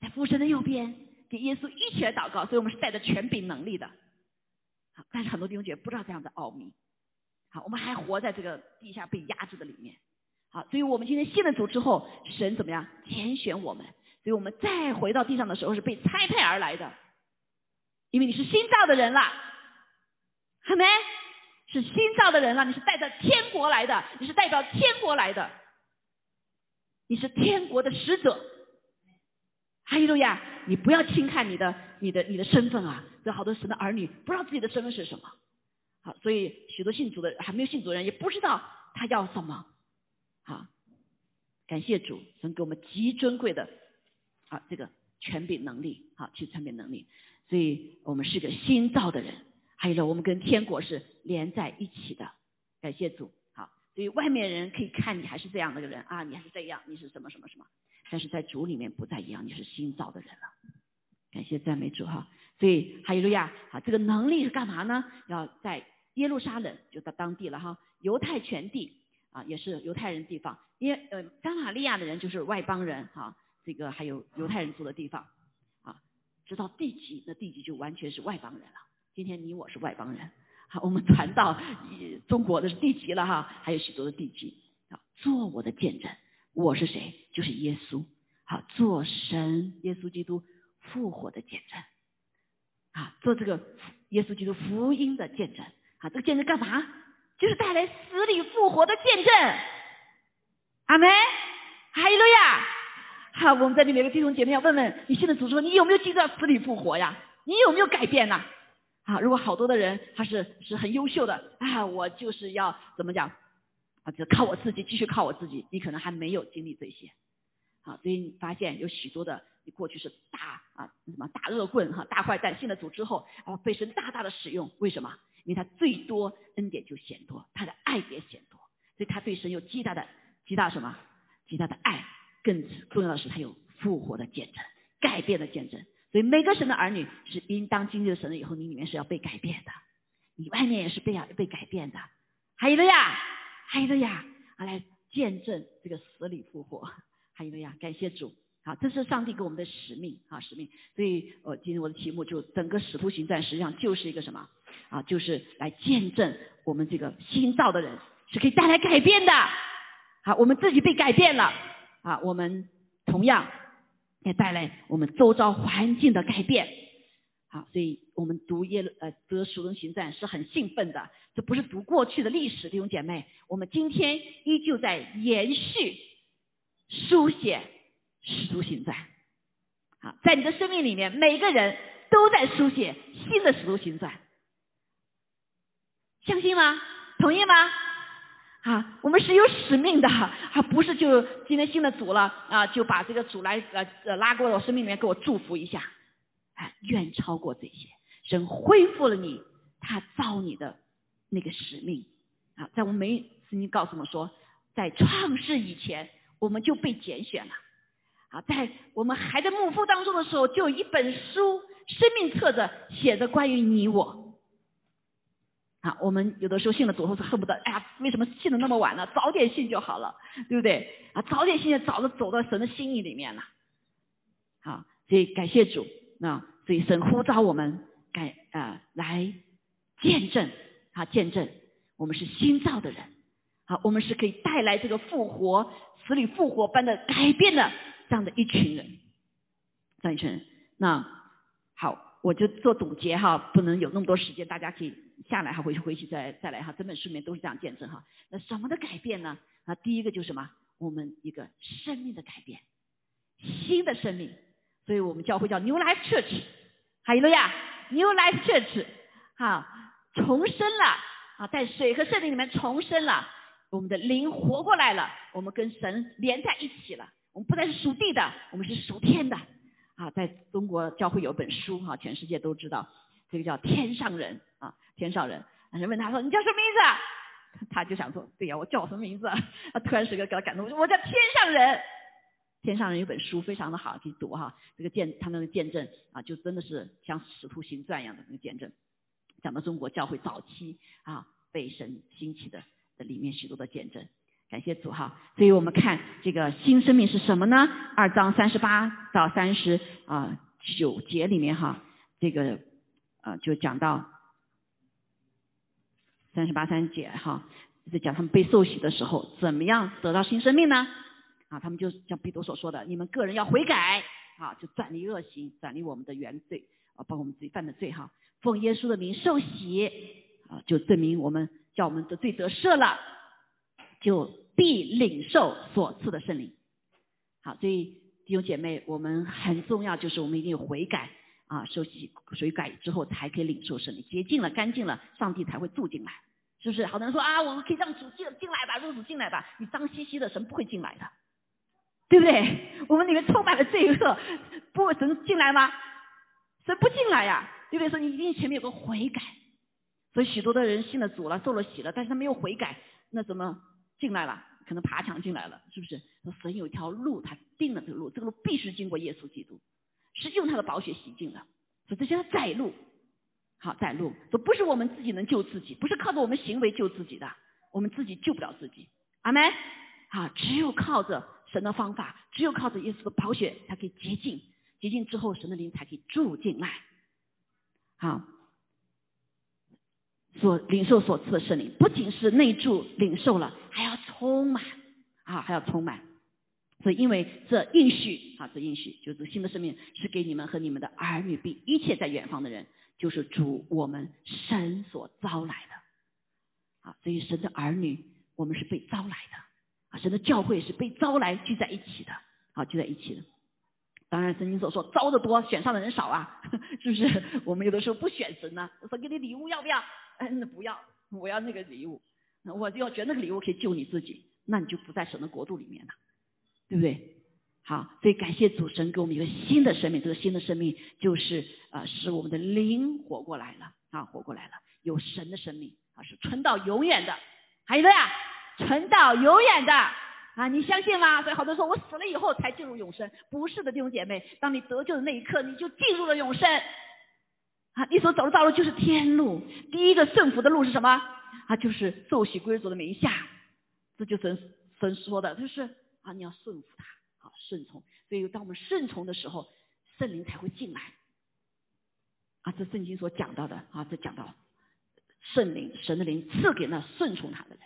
在父神的右边，给耶稣一起来祷告。所以我们是带着权柄能力的。但是很多弟兄姐妹不知道这样的奥秘。好，我们还活在这个地下被压制的里面。好，所以我们今天信了主之后，神怎么样拣选我们？所以我们再回到地上的时候是被差派而来的，因为你是新造的人了，好没？是新造的人了，你是带着天国来的，你是代表天国来的，你是天国的使者。哈利路亚！你不要轻看你的、你的、你的身份啊！有好多神的儿女不知道自己的身份是什么。好，所以许多信主的还没有信主的人也不知道他要什么。好，感谢主，神给我们极尊贵的啊这个权柄能力，好，去权柄能力，所以我们是个新造的人，还有呢，我们跟天国是连在一起的，感谢主，好，所以外面人可以看你还是这样的个人啊，你还是这样，你是什么什么什么，但是在主里面不再一样，你是新造的人了，感谢赞美主哈，所以哈利路亚，好，这个能力是干嘛呢？要在耶路撒冷，就到当地了哈，犹太全地。啊，也是犹太人地方，因为呃，加玛利亚的人就是外邦人哈，这个还有犹太人住的地方，啊，直到地级，那地级就完全是外邦人了。今天你我是外邦人，好，我们传到中国的是地级了哈，还有许多的地级，啊，做我的见证，我是谁？就是耶稣，好，做神耶稣基督复活的见证，啊，做这个耶稣基督福音的见证，啊，这个见证干嘛？就是带来死里复活的见证，阿门，哈利路亚。好，我们在这里每个弟兄姐妹要问问你，信的主说你有没有记到死里复活呀？你有没有改变呐？啊，如果好多的人他是是很优秀的啊，我就是要怎么讲啊？就靠我自己，继续靠我自己。你可能还没有经历这些，啊，所以你发现有许多的，你过去是大啊什么大恶棍哈，大坏蛋，信了主之后，啊被神大大的使用，为什么？因为他最多恩典就显多，他的爱也显多，所以他对神有极大的极大什么？极大的爱，更重要的是他有复活的见证，改变的见证。所以每个神的儿女是应当经历了神了以后，你里面是要被改变的，你外面也是被要被改变的。还有的呀，还有的呀，啊来见证这个死里复活。还有的呀，感谢主，好，这是上帝给我们的使命啊使命。所以，我今天我的题目就整个使徒行传实际上就是一个什么啊？就是来见证我们这个新造的人是可以带来改变的。好，我们自己被改变了啊，我们同样也带来我们周遭环境的改变。好，所以我们读耶呃读使徒行传是很兴奋的，这不是读过去的历史，弟兄姐妹，我们今天依旧在延续书写使徒行传。好，在你的生命里面，每个人都在书写新的使徒行传，相信吗？同意吗？啊，我们是有使命的，啊，不是就今天信了主了啊，就把这个主来呃呃拉过我生命里面给我祝福一下，啊，远超过这些，神恢复了你，他造你的那个使命啊，在我们没曾经告诉我说，在创世以前我们就被拣选了，啊，在我们还在母腹当中的时候，就有一本书生命册子写着关于你我。啊，我们有的时候信了主后是恨不得，哎呀，为什么信的那么晚呢？早点信就好了，对不对？啊，早点信，早就走到神的心意里面了。好，所以感谢主，那所以神呼召我们改啊来见证啊见证，我们是新造的人，好，我们是可以带来这个复活、死里复活般的改变的这样的一群人，这样一群人。那好，我就做总结哈，不能有那么多时间，大家可以。下来哈，回去回去再再来哈，整本书里面都是这样见证哈。那什么的改变呢？啊，第一个就是什么？我们一个生命的改变，新的生命。所以我们教会叫 New Life Church，哈有了呀，New Life Church，哈，重生了啊，在水和圣灵里面重生了，我们的灵活过来了，我们跟神连在一起了，我们不再是属地的，我们是属天的啊。在中国教会有本书哈，全世界都知道。这个叫天上人啊，天上人。人问他说：“你叫什么名字？”他就想说：“对呀，我叫什么名字？”他突然是个给他感动，我说：“我叫天上人。”天上人有本书非常的好，去读哈。这个见他们的见证啊，就真的是像使徒行传一样的那个见证，讲到中国教会早期啊被神兴起的的里面许多的见证。感谢主哈。所以我们看这个新生命是什么呢？二章三十八到三十啊九节里面哈，这个。啊，就讲到三十八三节哈，在讲他们被受洗的时候，怎么样得到新生命呢？啊，他们就像彼得所说的，你们个人要悔改啊，就转离恶行，转离我们的原罪啊，包括我们自己犯的罪哈，奉耶稣的名受洗啊，就证明我们叫我们的罪得赦了，就必领受所赐的圣灵。好，所以弟兄姐妹，我们很重要就是我们一定有悔改。啊，受洗水改之后才可以领受圣灵，洁净了、干净了，上帝才会住进来，是不是？好多人说啊，我们可以让主进进来吧，入主进来吧，你脏兮兮的，神不会进来的，对不对？我们里面充满了罪恶，不神进来吗？神不进来呀，对不对？说你一定前面有个悔改，所以许多的人信了主了，受了洗了，但是他没有悔改，那怎么进来了？可能爬墙进来了，是不是？神有一条路，他定了这个路，这个路必须经过耶稣基督。是用他的宝血洗净的，所以这叫在路，好在路，说不是我们自己能救自己，不是靠着我们行为救自己的，我们自己救不了自己，阿门。好，只有靠着神的方法，只有靠着耶稣的宝血才可以洁净，洁净之后神的灵才可以住进来。好，所领受所赐的圣灵，不仅是内住领受了，还要充满，啊，还要充满。所以，因为这应许啊，这应许就是新的生命是给你们和你们的儿女，并一切在远方的人，就是主我们神所招来的。啊，所以神的儿女，我们是被招来的。啊，神的教会是被招来聚在一起的。啊，聚在一起的。当然，圣经所说招的多，选上的人少啊，是不是？我们有的时候不选神呢，说给你礼物要不要？嗯，不要，我要那个礼物。我就要觉得那个礼物可以救你自己，那你就不在神的国度里面了。对不对？好，所以感谢主神给我们一个新的生命，这个新的生命就是呃使我们的灵活过来了啊，活过来了，有神的生命啊，是存到永远的，还有个呀，存到永远的啊，你相信吗？所以好多人说我死了以后才进入永生，不是的，弟兄姐妹，当你得救的那一刻，你就进入了永生啊，你所走的道路就是天路，第一个顺服的路是什么？啊，就是受洗归主的名下，这就神神说的，就是啊，你要顺服他。顺从，所以当我们顺从的时候，圣灵才会进来。啊，这圣经所讲到的啊，这讲到圣灵、神的灵赐给那顺从他的人。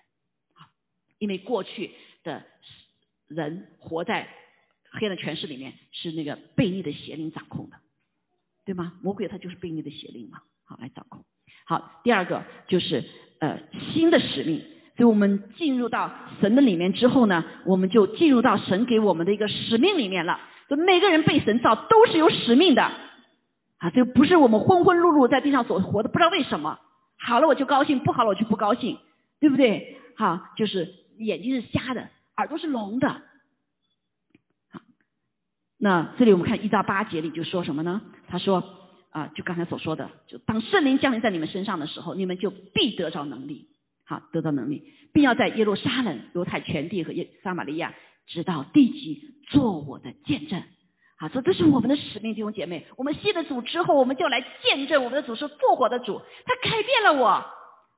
啊，因为过去的人活在黑暗权势里面，是那个悖逆的邪灵掌控的，对吗？魔鬼他就是悖逆的邪灵嘛，好来掌控。好，第二个就是呃新的使命。所以我们进入到神的里面之后呢，我们就进入到神给我们的一个使命里面了。就每个人被神造都是有使命的啊，这不是我们浑浑碌碌在地上所活的，不知道为什么好了我就高兴，不好了我就不高兴，对不对？好，就是眼睛是瞎的，耳朵是聋的。好，那这里我们看一到八节里就说什么呢？他说啊，就刚才所说的，就当圣灵降临在你们身上的时候，你们就必得着能力。好，得到能力，并要在耶路撒冷、犹太全地和耶撒玛利亚，直到地极，做我的见证。好，说这是我们的使命，弟兄姐妹。我们信了主之后，我们就来见证我们的主是复活的主，他改变了我，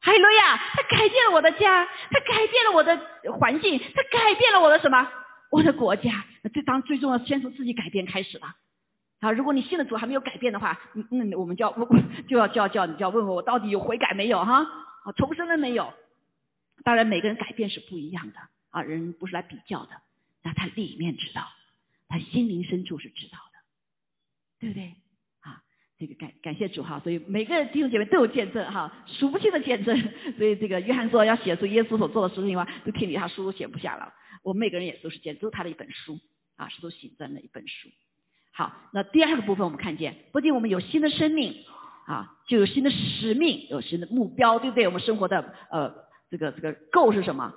哈利路亚！他改变了我的家，他改变了我的环境，他改变了我的什么？我的国家。那这当最重要，先从自己改变开始了。啊，如果你信了主还没有改变的话，那我们就要 就要就要叫你就要问问我到底有悔改没有哈？啊，重生了没有？当然，每个人改变是不一样的啊，人不是来比较的，那他里面知道，他心灵深处是知道的，对不对？啊，这个感感谢主哈，所以每个弟兄姐妹都有见证哈，数不清的见证。所以这个约翰说要写出耶稣所做的事情的话，都听你他书都写不下了。我们每个人也都是见证，都是他的一本书啊，是都写真的一本书。好，那第二个部分我们看见，不仅我们有新的生命啊，就有新的使命，有新的目标，对不对？我们生活的呃。这个这个够是什么？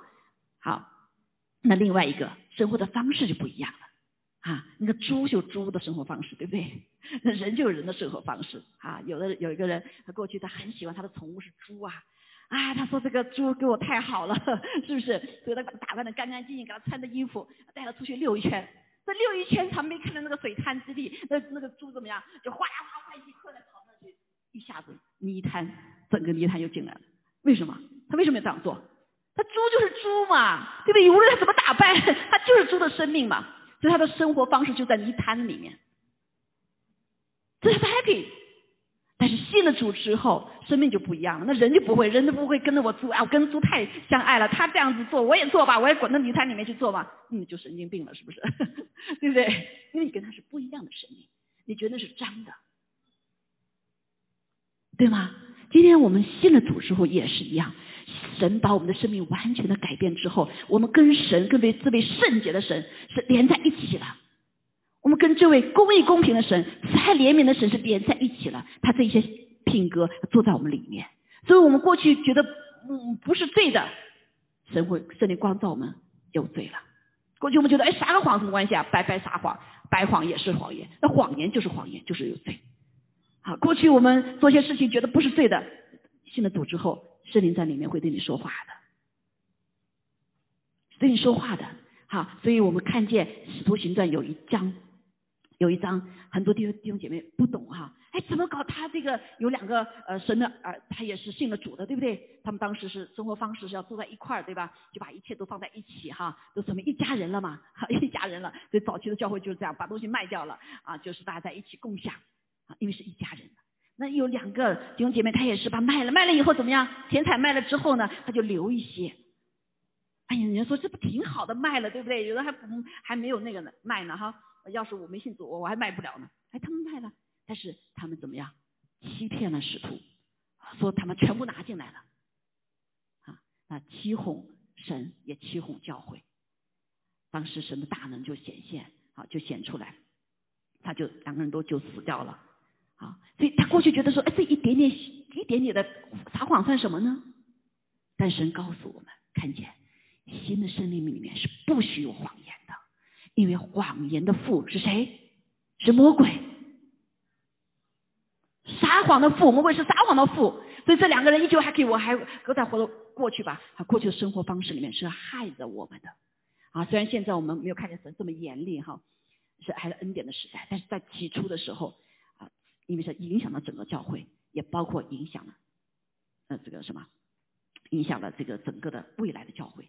好，那另外一个生活的方式就不一样了啊。那个猪就猪的生活方式，对不对？那人就有人的生活方式啊。有的有一个人，他过去他很喜欢他的宠物是猪啊，啊，他说这个猪给我太好了，是不是？所以他把它打扮的干干净净，给他穿的衣服，带他出去溜一圈。这溜一圈，他没看到那个水滩之地，那那个猪怎么样？就哗啦哗啦一跳在跑上去，一下子泥滩，整个泥滩就进来了。为什么？他为什么要这样做？他猪就是猪嘛，对不对？无论他怎么打扮，他就是猪的生命嘛。所以他的生活方式就在泥潭里面，这是 happy。但是信了主之后，生命就不一样了。那人就不会，人都不会跟着我猪啊，我跟猪太相爱了。他这样子做，我也做吧，我也滚到泥潭里面去做吧。嗯，就神经病了，是不是？对不对？因为你跟他是不一样的生命，你觉得是脏的，对吗？今天我们信了主之后也是一样，神把我们的生命完全的改变之后，我们跟神，跟位这位圣洁的神是连在一起了。我们跟这位公义公平的神、慈爱怜悯的神是连在一起了。他这些品格坐在我们里面，所以我们过去觉得嗯不是罪的，神会圣灵光照我们有罪了。过去我们觉得哎撒个谎什么关系啊？白白撒谎，白谎也是谎言，那谎言就是谎言，就是有罪。啊，过去我们做些事情觉得不是罪的，信了主之后，圣灵在里面会对你说话的，对你说话的。好，所以我们看见使徒行传有一章，有一章，很多弟兄弟兄姐妹不懂哈，哎，怎么搞？他这个有两个呃神的儿，他也是信了主的，对不对？他们当时是生活方式是要坐在一块儿，对吧？就把一切都放在一起哈，都成为一家人了嘛，一家人了。所以早期的教会就是这样，把东西卖掉了啊，就是大家在一起共享。啊，因为是一家人，那有两个弟兄姐妹，他也是把卖了，卖了以后怎么样？钱财卖了之后呢，他就留一些。哎呀，人家说这不挺好的，卖了对不对？有的还不还没有那个呢，卖呢哈。要是我没信主，我还卖不了呢。哎，他们卖了，但是他们怎么样？欺骗了使徒，说他们全部拿进来了。啊，那欺哄神也欺哄教会，当时神的大能就显现，啊，就显出来，他就两个人都就死掉了。啊，所以他过去觉得说，哎，这一点点、一点点的撒谎算什么呢？但神告诉我们，看见新的生命里面是不许有谎言的，因为谎言的父是谁？是魔鬼。撒谎的父，魔鬼是撒谎的父，所以这两个人依旧还可以，我还搁在活的过去吧。他，过去的生活方式里面是害着我们的。啊，虽然现在我们没有看见神这么严厉哈，是还是恩典的时代，但是在起初的时候，因为是影响了整个教会，也包括影响了呃这个什么，影响了这个整个的未来的教会。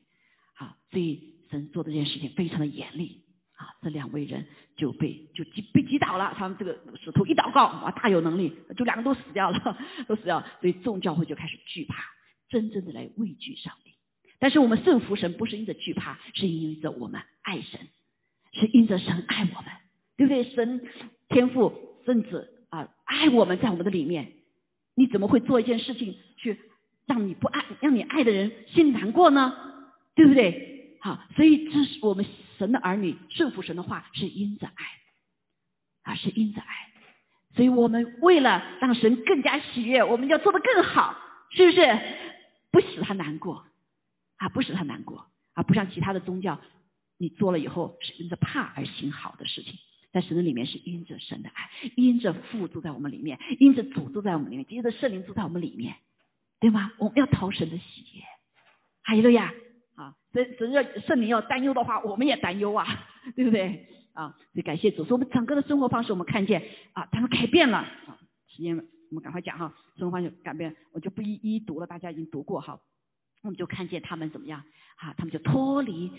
啊，所以神做的这件事情非常的严厉。啊，这两位人就被就击被击倒了，他们这个使徒一祷告，哇，大有能力，就两个都死掉了，都死掉，所以众教会就开始惧怕，真正的来畏惧上帝。但是我们顺服神，不是因着惧怕，是因着我们爱神，是因着神爱我们，对不对？神天赋甚至啊爱我们在我们的里面，你怎么会做一件事情去让你不爱让你爱的人心里难过呢？对不对？好，所以这是我们。神的儿女顺服神的话是因着爱，啊是因着爱，所以我们为了让神更加喜悦，我们要做得更好，是不是？不使他难过，啊不使他难过，啊不像其他的宗教，你做了以后是因着怕而行好的事情，在神的里面是因着神的爱，因着父住在我们里面，因着主住在我们里面，因着圣灵住在我们里面，对吗？我们要讨神的喜悦，哈利路亚。啊，神神要圣灵要担忧的话，我们也担忧啊，对不对？啊，所以感谢主，说我们整个的生活方式，我们看见啊，他们改变了。啊，时间我们赶快讲哈，生活方式改变，我就不一一读了，大家已经读过哈。我们就看见他们怎么样啊？他们就脱离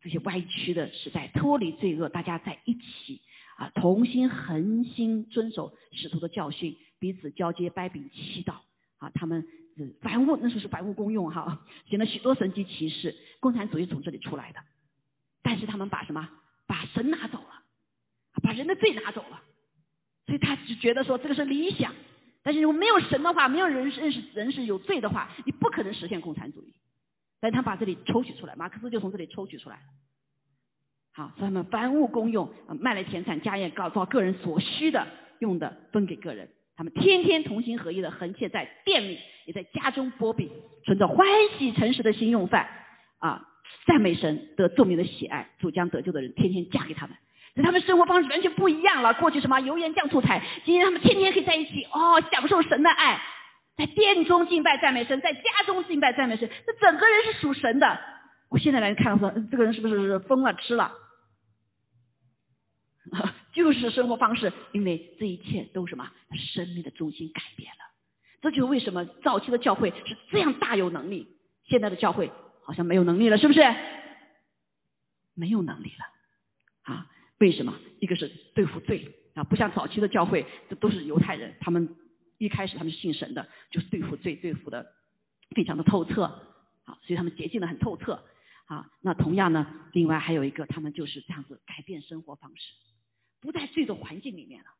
这些歪曲的时代，脱离罪恶，大家在一起啊，同心恒心遵守使徒的教训，彼此交接掰饼祈祷啊，他们。凡物那时候是凡物公用哈，行了许多神迹奇事，共产主义从这里出来的。但是他们把什么？把神拿走了，把人的罪拿走了。所以他只觉得说这个是理想。但是如果没有神的话，没有人认识人是有罪的话，你不可能实现共产主义。但他把这里抽取出来，马克思就从这里抽取出来了。好，所以他们凡物公用，卖了田产家业，搞造个人所需的用的，分给个人。他们天天同心合一的横切在店里，也在家中剥饼，存着欢喜诚实的心用饭，啊，赞美神得众民的喜爱，主将得救的人天天嫁给他们，所以他们生活方式完全不一样了。过去什么油盐酱醋菜，今天他们天天可以在一起，哦，享受神的爱，在店中敬拜赞美神，在家中敬拜赞美神，这整个人是属神的。我现在来看说，这个人是不是疯了吃了？就是生活方式，因为这一切都什么？生命的中心改变了。这就是为什么早期的教会是这样大有能力，现在的教会好像没有能力了，是不是？没有能力了啊？为什么？一个是对付罪啊，不像早期的教会，这都是犹太人，他们一开始他们是信神的，就是对付罪，对付的非常的透彻啊，所以他们洁净的很透彻啊。那同样呢，另外还有一个，他们就是这样子改变生活方式。不在罪的环境里面了，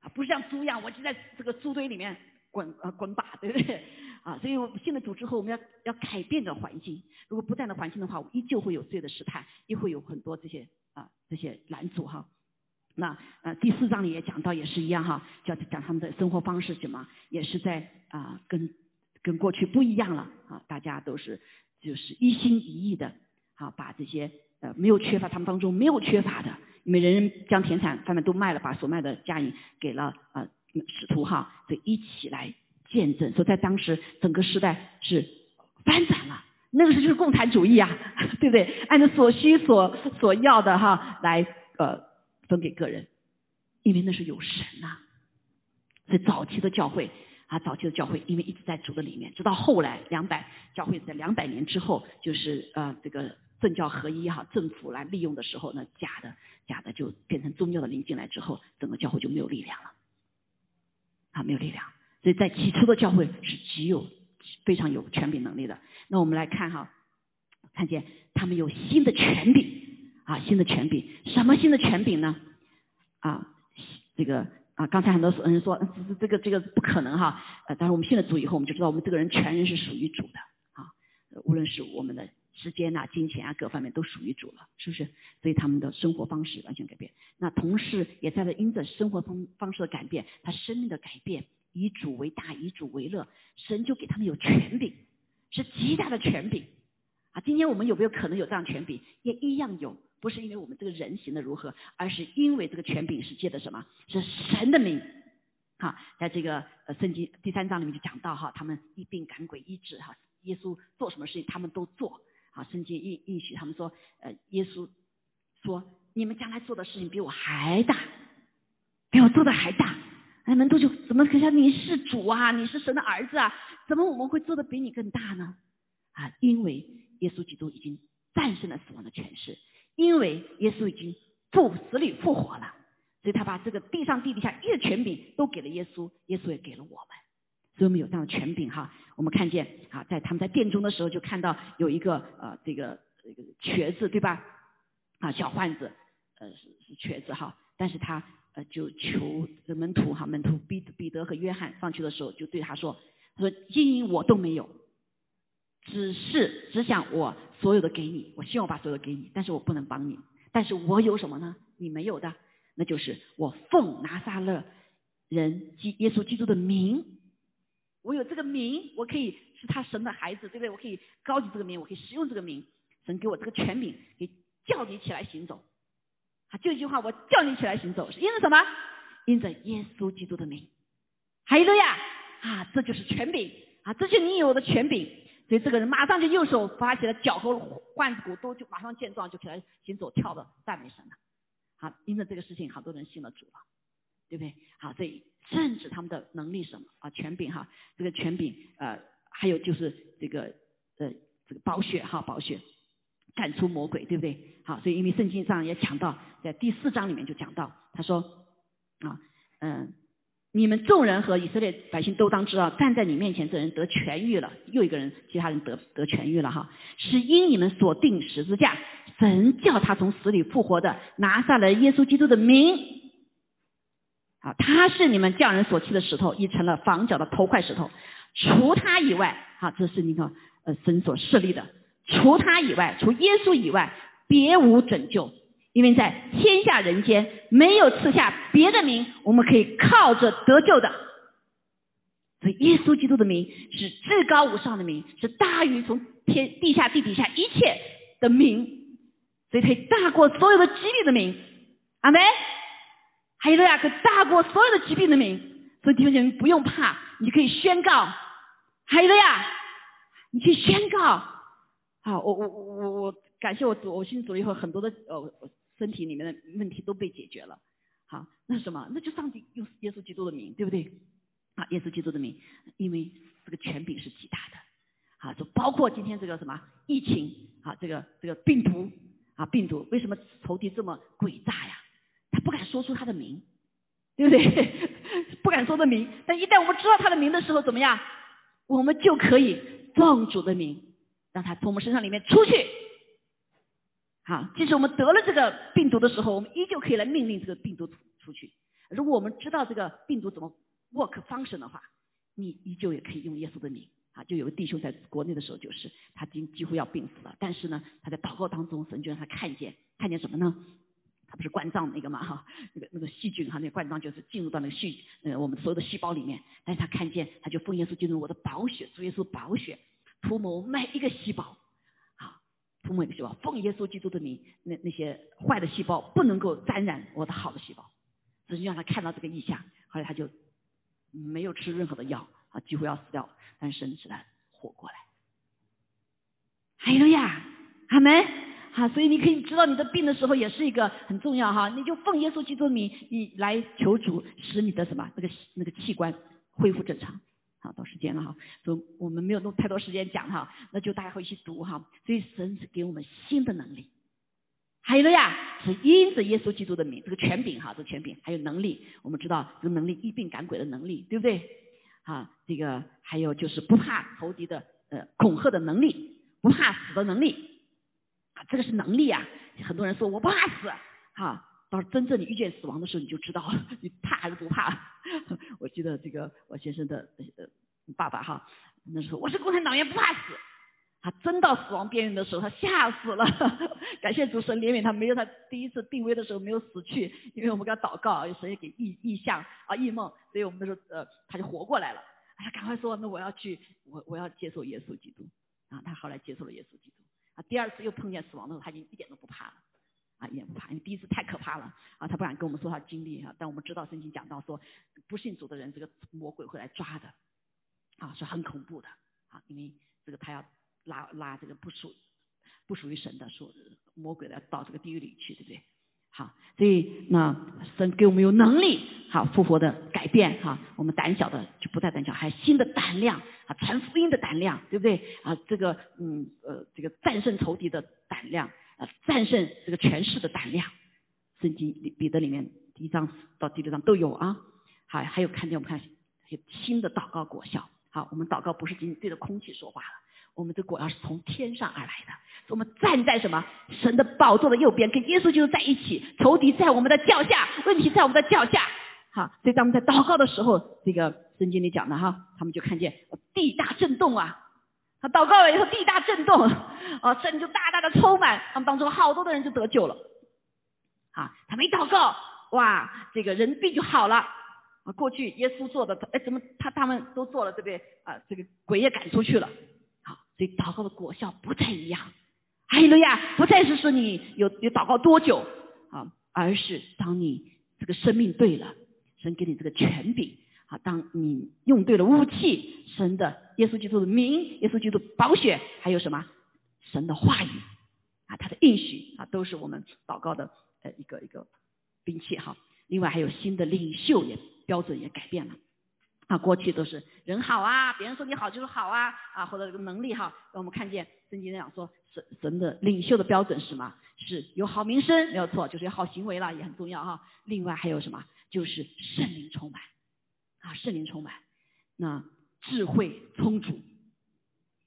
啊，不是像猪一样，我就在这个猪堆里面滚呃滚吧，对不对？啊，所以信了主之后，我们要要改变的环境。如果不在那环境的话，我依旧会有罪的试探，又会有很多这些啊这些拦阻哈。那呃第四章里也讲到，也是一样哈，讲讲他们的生活方式什么，也是在啊跟跟过去不一样了啊，大家都是就是一心一意的啊，把这些呃没有缺乏他们当中没有缺乏的。每人将田产贩卖都卖了，把所卖的家银给了啊使徒哈，所以一起来见证，说在当时整个时代是翻转了，那个时候就是共产主义啊，对不对？按照所需所所要的哈来呃分给个人，因为那是有神呐。所以早期的教会啊，早期的教会因为一直在主的里面，直到后来两百教会在两百年之后，就是呃这个。政教合一哈，政府来利用的时候，那假的假的就变成宗教的灵进来之后，整个教会就没有力量了，啊，没有力量。所以在起初的教会是极有非常有权柄能力的。那我们来看哈，看见他们有新的权柄啊，新的权柄，什么新的权柄呢？啊，这个啊，刚才很多人说这个这个不可能哈，呃，但是我们信了主以后，我们就知道我们这个人全人是属于主的啊，无论是我们的。时间呐，金钱啊，各方面都属于主了，是不是？所以他们的生活方式完全改变。那同时也在这因着生活方方式的改变，他生命的改变，以主为大，以主为乐，神就给他们有权柄，是极大的权柄啊！今天我们有没有可能有这样权柄？也一样有，不是因为我们这个人行的如何，而是因为这个权柄是借的什么？是神的名。哈，在这个圣经第三章里面就讲到哈，他们一病赶鬼医治哈，耶稣做什么事情他们都做。好，圣经应应许他们说，呃，耶稣说你们将来做的事情比我还大，比我做的还大。哎，门徒就怎么可想你是主啊，你是神的儿子啊，怎么我们会做的比你更大呢？啊，因为耶稣基督已经战胜了死亡的权势，因为耶稣已经复死里复活了，所以他把这个地上地底下一切权柄都给了耶稣，耶稣也给了我们，所以我们有这样的权柄哈。我们看见啊，在他们在殿中的时候就看到有一个呃这个瘸子对吧？啊，小贩子呃是是瘸子哈，但是他。呃，就求门徒哈，门徒彼彼得和约翰上去的时候，就对他说：“他说金银我都没有，只是只想我所有的给你，我希望我把所有的给你，但是我不能帮你。但是我有什么呢？你没有的，那就是我奉拿撒勒人基耶稣基督的名，我有这个名，我可以是他神的孩子，对不对？我可以高举这个名，我可以使用这个名，神给我这个权柄，给叫你起来行走。”啊，就一句话，我叫你起来行走，是因着什么？因着耶稣基督的名。还有了呀，啊，这就是权柄啊，这就是你有的权柄。所以这个人马上就右手发起了，脚和腕子骨都就马上健壮，就起来行走跳的赞美神了。好，因着这个事情，好多人信了主了，对不对？好，所以甚至他们的能力什么啊，权柄哈，这个权柄呃，还有就是这个呃这个宝血哈，宝血。赶出魔鬼，对不对？好，所以因为圣经上也讲到，在第四章里面就讲到，他说啊，嗯，你们众人和以色列百姓都当知道，站在你面前这人得痊愈了，又一个人，其他人得得痊愈了哈，是因你们所定十字架，神叫他从死里复活的，拿下了耶稣基督的名，啊，他是你们匠人所弃的石头，已成了房角的头块石头，除他以外，啊，这是你看呃神所设立的。除他以外，除耶稣以外，别无拯救。因为在天下人间没有赐下别的名，我们可以靠着得救的。所以耶稣基督的名是至高无上的名，是大于从天地下地底下一切的名，所以可以大过所有的疾病的名。阿门。还有两个大过所有的疾病的名，所以弟兄姐妹不用怕，你可以宣告。还有呀，你可以宣告。好，我我我我我感谢我主，我信主了以后，很多的呃身体里面的问题都被解决了。好，那什么？那就上帝用耶稣基督的名，对不对？啊，耶稣基督的名，因为这个权柄是极大的。好，就包括今天这个什么疫情啊，这个这个病毒啊，病毒为什么仇敌这么诡诈呀？说出他的名，对不对？不敢说的名，但一旦我们知道他的名的时候，怎么样？我们就可以奉主的名。让他从我们身上里面出去，好，即使我们得了这个病毒的时候，我们依旧可以来命令这个病毒出出去。如果我们知道这个病毒怎么 work function 的话，你依旧也可以用耶稣的名。啊，就有个弟兄在国内的时候，就是他经几乎要病死了，但是呢，他在祷告当中，神就让他看见，看见什么呢？他不是冠状那个嘛哈，那个那个细菌哈，那个冠状就是进入到那个细呃我们所有的细胞里面，但是他看见，他就奉耶稣进入我的宝血，主耶稣宝血。涂抹每一个细胞，好，涂抹一个细胞，奉耶稣基督的名，那那些坏的细胞不能够沾染我的好的细胞，只是让他看到这个意象，后来他就没有吃任何的药，啊，几乎要死掉，但是神使他活过来。还有呀，阿门，哈，所以你可以知道你的病的时候也是一个很重要哈，你就奉耶稣基督的名，你来求主使你的什么那个那个器官恢复正常。好，到时间了哈，所以我们没有弄太多时间讲哈，那就大家回去读哈。所以神是给我们新的能力，还有了呀，是因着耶稣基督的名，这个权柄哈，这个权柄还有能力，我们知道这个能力，医病赶鬼的能力，对不对？啊，这个还有就是不怕仇敌的呃恐吓的能力，不怕死的能力，这个是能力啊。很多人说我不怕死，哈。到真正你遇见死亡的时候，你就知道你怕还是不怕。我记得这个我先生的呃爸爸哈，那时候我是共产党员不怕死，他真到死亡边缘的时候，他吓死了。感谢主神怜悯他，没有他第一次病危的时候没有死去，因为我们给他祷告，神也给异异象啊异梦，所以我们那时候呃他就活过来了。哎呀，赶快说，那我要去，我我要接受耶稣基督啊。他后来接受了耶稣基督啊。第二次又碰见死亡的时候，他已经一点都不怕了。啊，也不怕，因为第一次太可怕了啊，他不敢跟我们说他的经历啊。但我们知道圣经讲到说，不信主的人，这个魔鬼会来抓的，啊，是很恐怖的啊，因为这个他要拉拉这个不属不属于神的，说魔鬼的到这个地狱里去，对不对？好，所以那神给我们有能力，好复活的改变哈，我们胆小的就不再胆小，还有新的胆量啊，传福音的胆量，对不对啊？这个嗯呃，这个战胜仇敌的胆量啊，战胜这个权势的胆量，圣经里彼得里面第一章到第六章都有啊。好，还有看见我们看新的祷告果效，好，我们祷告不是仅仅对着空气说话了，我们的果效是从天上而来的。我们站在什么神的宝座的右边，跟耶稣就是在一起。仇敌在我们的脚下，问题在我们的脚下。好，所以当我们在祷告的时候，这个圣经里讲的哈，他们就看见地大震动啊。他祷告了以后，地大震动，啊，神就大大的充满，他们当中好多的人就得救了。啊，他们一祷告，哇，这个人病就好了。啊，过去耶稣做的，哎，怎么他他们都做了，对不对？啊，这个鬼也赶出去了。所以祷告的果效不再一样。哈利路亚！不再是说你有有祷告多久啊，而是当你这个生命对了，神给你这个权柄啊，当你用对了武器，神的耶稣基督的名，耶稣基督的宝血，还有什么神的话语啊，他的应许啊，都是我们祷告的呃一个一个兵器哈。另外还有新的领袖也标准也改变了。啊，过去都是人好啊，别人说你好就是好啊，啊或者这个能力哈，让我们看见圣经讲说神神的领袖的标准是什么？是有好名声没有错，就是有好行为了也很重要哈。另外还有什么？就是圣灵充满啊，圣灵充满，那智慧充足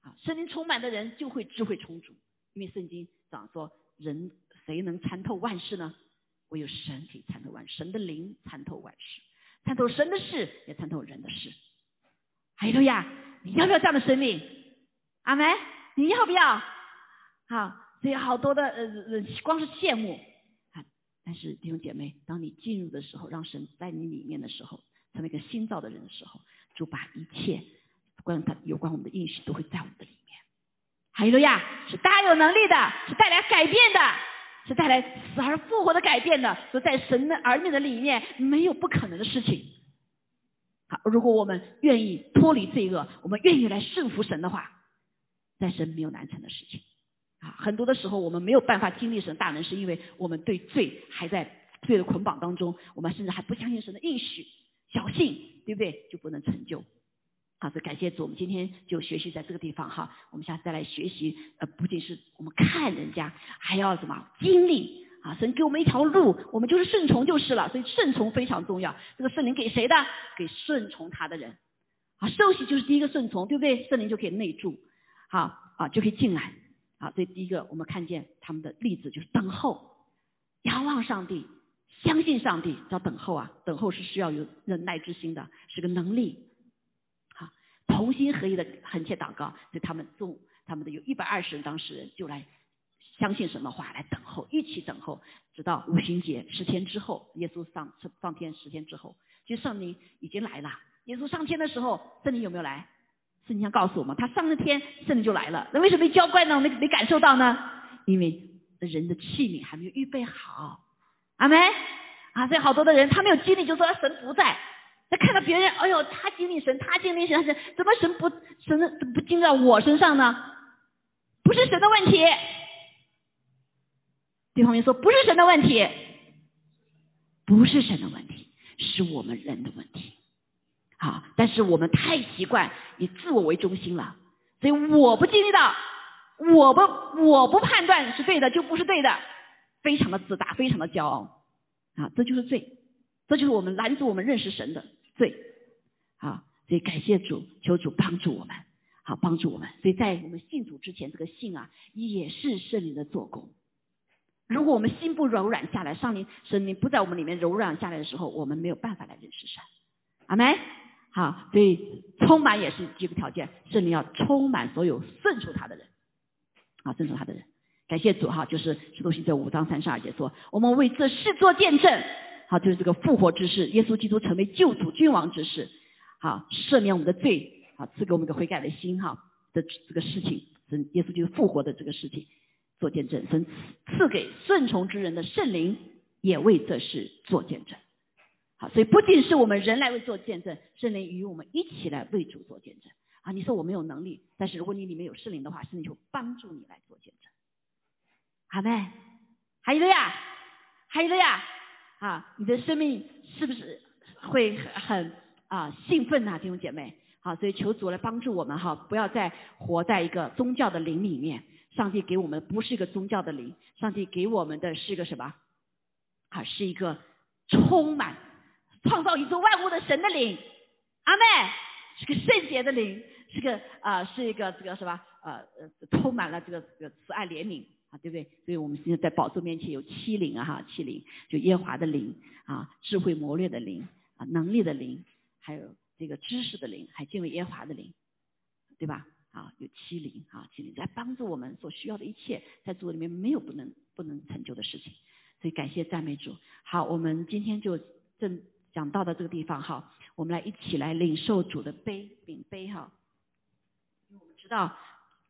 啊，圣灵充满的人就会智慧充足，因为圣经讲说人谁能参透万事呢？唯有神可以参透万事，神的灵参透万事。参透神的事，也参透人的事。哈利路亚！你要不要这样的生命？阿门！你要不要？好，所以好多的呃呃，光是羡慕啊。但是弟兄姐妹，当你进入的时候，让神在你里面的时候，成为一个新造的人的时候，就把一切关他有关我们的应许都会在我们的里面。哈利路亚！是大有能力的，是带来改变的。是带来死而复活的改变的，所以在神的儿女的里面没有不可能的事情。好，如果我们愿意脱离罪恶，我们愿意来顺服神的话，在神没有难成的事情。啊，很多的时候我们没有办法经历神大能，是因为我们对罪还在罪的捆绑当中，我们甚至还不相信神的应许，侥幸，对不对？就不能成就。好，所以感谢主，我们今天就学习在这个地方哈。我们下次再来学习，呃，不仅是我们看人家，还要什么经历啊？神给我们一条路，我们就是顺从就是了。所以顺从非常重要。这个圣灵给谁的？给顺从他的人。啊，受洗就是第一个顺从，对不对？圣灵就可以内住，好啊，就可以进来。好，所以第一个我们看见他们的例子就是等候，仰望上帝，相信上帝，叫等候啊。等候是需要有忍耐之心的，是个能力。同心合意的恳切祷告，所以他们众他们的有一百二十人当事人就来相信什么话来等候，一起等候，直到五旬节十天之后，耶稣上上天十天之后，其实圣灵已经来了。耶稣上天的时候，圣灵有没有来？圣经告诉我们，他上了天，圣灵就来了。那为什么没浇灌呢？没没感受到呢？因为人的器皿还没有预备好。阿门啊！所以好多的人他没有经历，就说神不在。那看到别人，哎呦，他经历神，他经历神，神怎么神不神的不经在我身上呢？不是神的问题。对方面说不是神的问题，不是神的问题，是我们人的问题。好，但是我们太习惯以自我为中心了，所以我不经历到，我不我不判断是对的就不是对的，非常的自大，非常的骄傲啊，这就是罪，这就是我们拦阻我们认识神的。罪，好，所以感谢主，求主帮助我们，好帮助我们。所以在我们信主之前，这个信啊，也是圣灵的做工。如果我们心不柔软下来，上灵神灵不在我们里面柔软下来的时候，我们没有办法来认识神。阿门。好，所以充满也是几个条件，圣灵要充满所有顺从他的人，啊，顺从他的人。感谢主，哈，就是使徒行传五章三十二节说，我们为这事做见证。好，就是这个复活之事，耶稣基督成为救主君王之事，好，赦免我们的罪，好，赐给我们一个悔改的心，哈的这个事情，是耶稣基督复活的这个事情，做见证，神赐给顺从之人的圣灵也为这事做见证。好，所以不仅是我们人来为做见证，圣灵与我们一起来为主做见证。啊，你说我没有能力，但是如果你里面有圣灵的话，圣灵就帮助你来做见证。好没？还有了呀，还有了呀。啊，你的生命是不是会很啊兴奋呐，弟兄姐妹？好，所以求主来帮助我们哈，不要再活在一个宗教的灵里面。上帝给我们不是一个宗教的灵，上帝给我们的是一个什么？啊，是一个充满创造宇宙万物的神的灵。阿妹，是个圣洁的灵，是个啊，是一个这个什么？呃呃，充满了这个这个慈爱怜悯。对不对？所以我们现在在宝座面前有七灵啊，哈，七灵就耶华的灵啊，智慧谋略的灵啊，能力的灵，还有这个知识的灵，还敬畏耶华的灵，对吧？啊，有七灵啊，七灵来帮助我们所需要的一切，在主里面没有不能不能成就的事情。所以感谢赞美主。好，我们今天就正讲到的这个地方哈，我们来一起来领受主的杯饼杯哈。因为我们知道，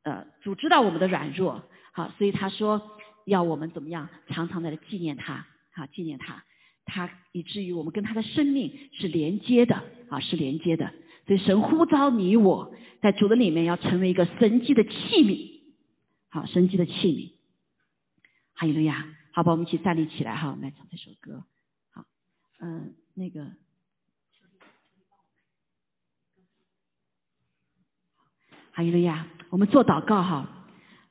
呃，主知道我们的软弱。好，所以他说要我们怎么样，常常的来纪念他，好纪念他，他以至于我们跟他的生命是连接的，啊是连接的。所以神呼召你我在主的里面要成为一个神迹的器皿，好神迹的器皿。哈利路亚，好吧，我们一起站立起来哈，来唱这首歌。好，嗯，那个，哈利路亚，我们做祷告哈。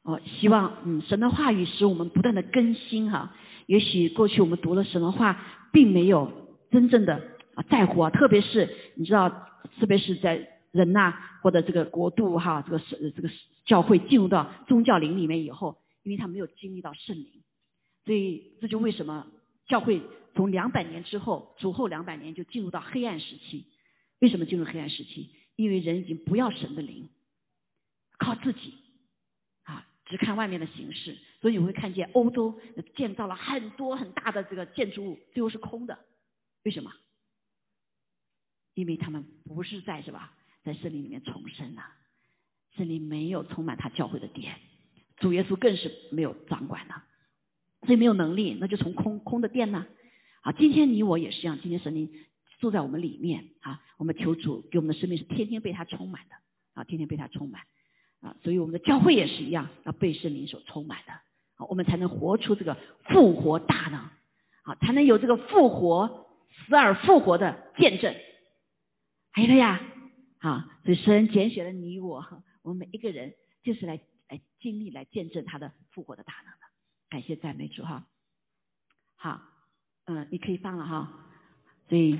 哦，希望嗯，神的话语使我们不断的更新哈。也许过去我们读了神的话，并没有真正的啊在乎啊，特别是你知道，特别是在人呐或者这个国度哈，这个是这个教会进入到宗教灵里面以后，因为他没有经历到圣灵，所以这就为什么教会从两百年之后，主后两百年就进入到黑暗时期。为什么进入黑暗时期？因为人已经不要神的灵，靠自己啊。只看外面的形式，所以你会看见欧洲建造了很多很大的这个建筑物，最后是空的。为什么？因为他们不是在是吧，在森林里面重生了，森林没有充满他教会的殿，主耶稣更是没有掌管的，所以没有能力，那就从空空的殿呢。啊，今天你我也是一样，今天神灵住在我们里面啊，我们求主给我们的生命是天天被他充满的啊，天天被他充满。啊，所以我们的教会也是一样，要被圣灵所充满的，好，我们才能活出这个复活大能，好，才能有这个复活死而复活的见证。还有了呀，好，所以神拣选了你我，我们每一个人就是来来经历、来见证他的复活的大能的。感谢赞美主哈，好，嗯，你可以放了哈。所以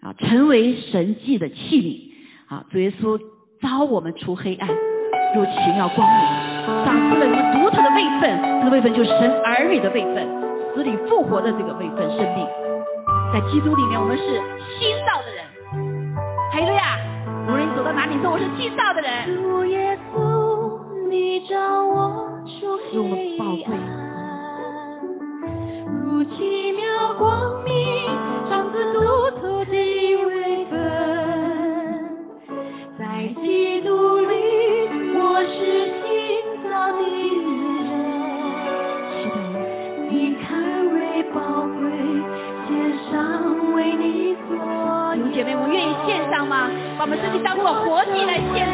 啊，成为神迹的器皿，啊，主耶稣召我们出黑暗。入奇妙光明，赏赐了一个独特的位分，这个位分就是神儿女的位分，死里复活的这个位分生命，在基督里面我们是新造的人。还有呀，无论你走到哪里，说我是新造的人。主耶稣，你召我出黑暗，如奇妙光我们是去当做活祭来献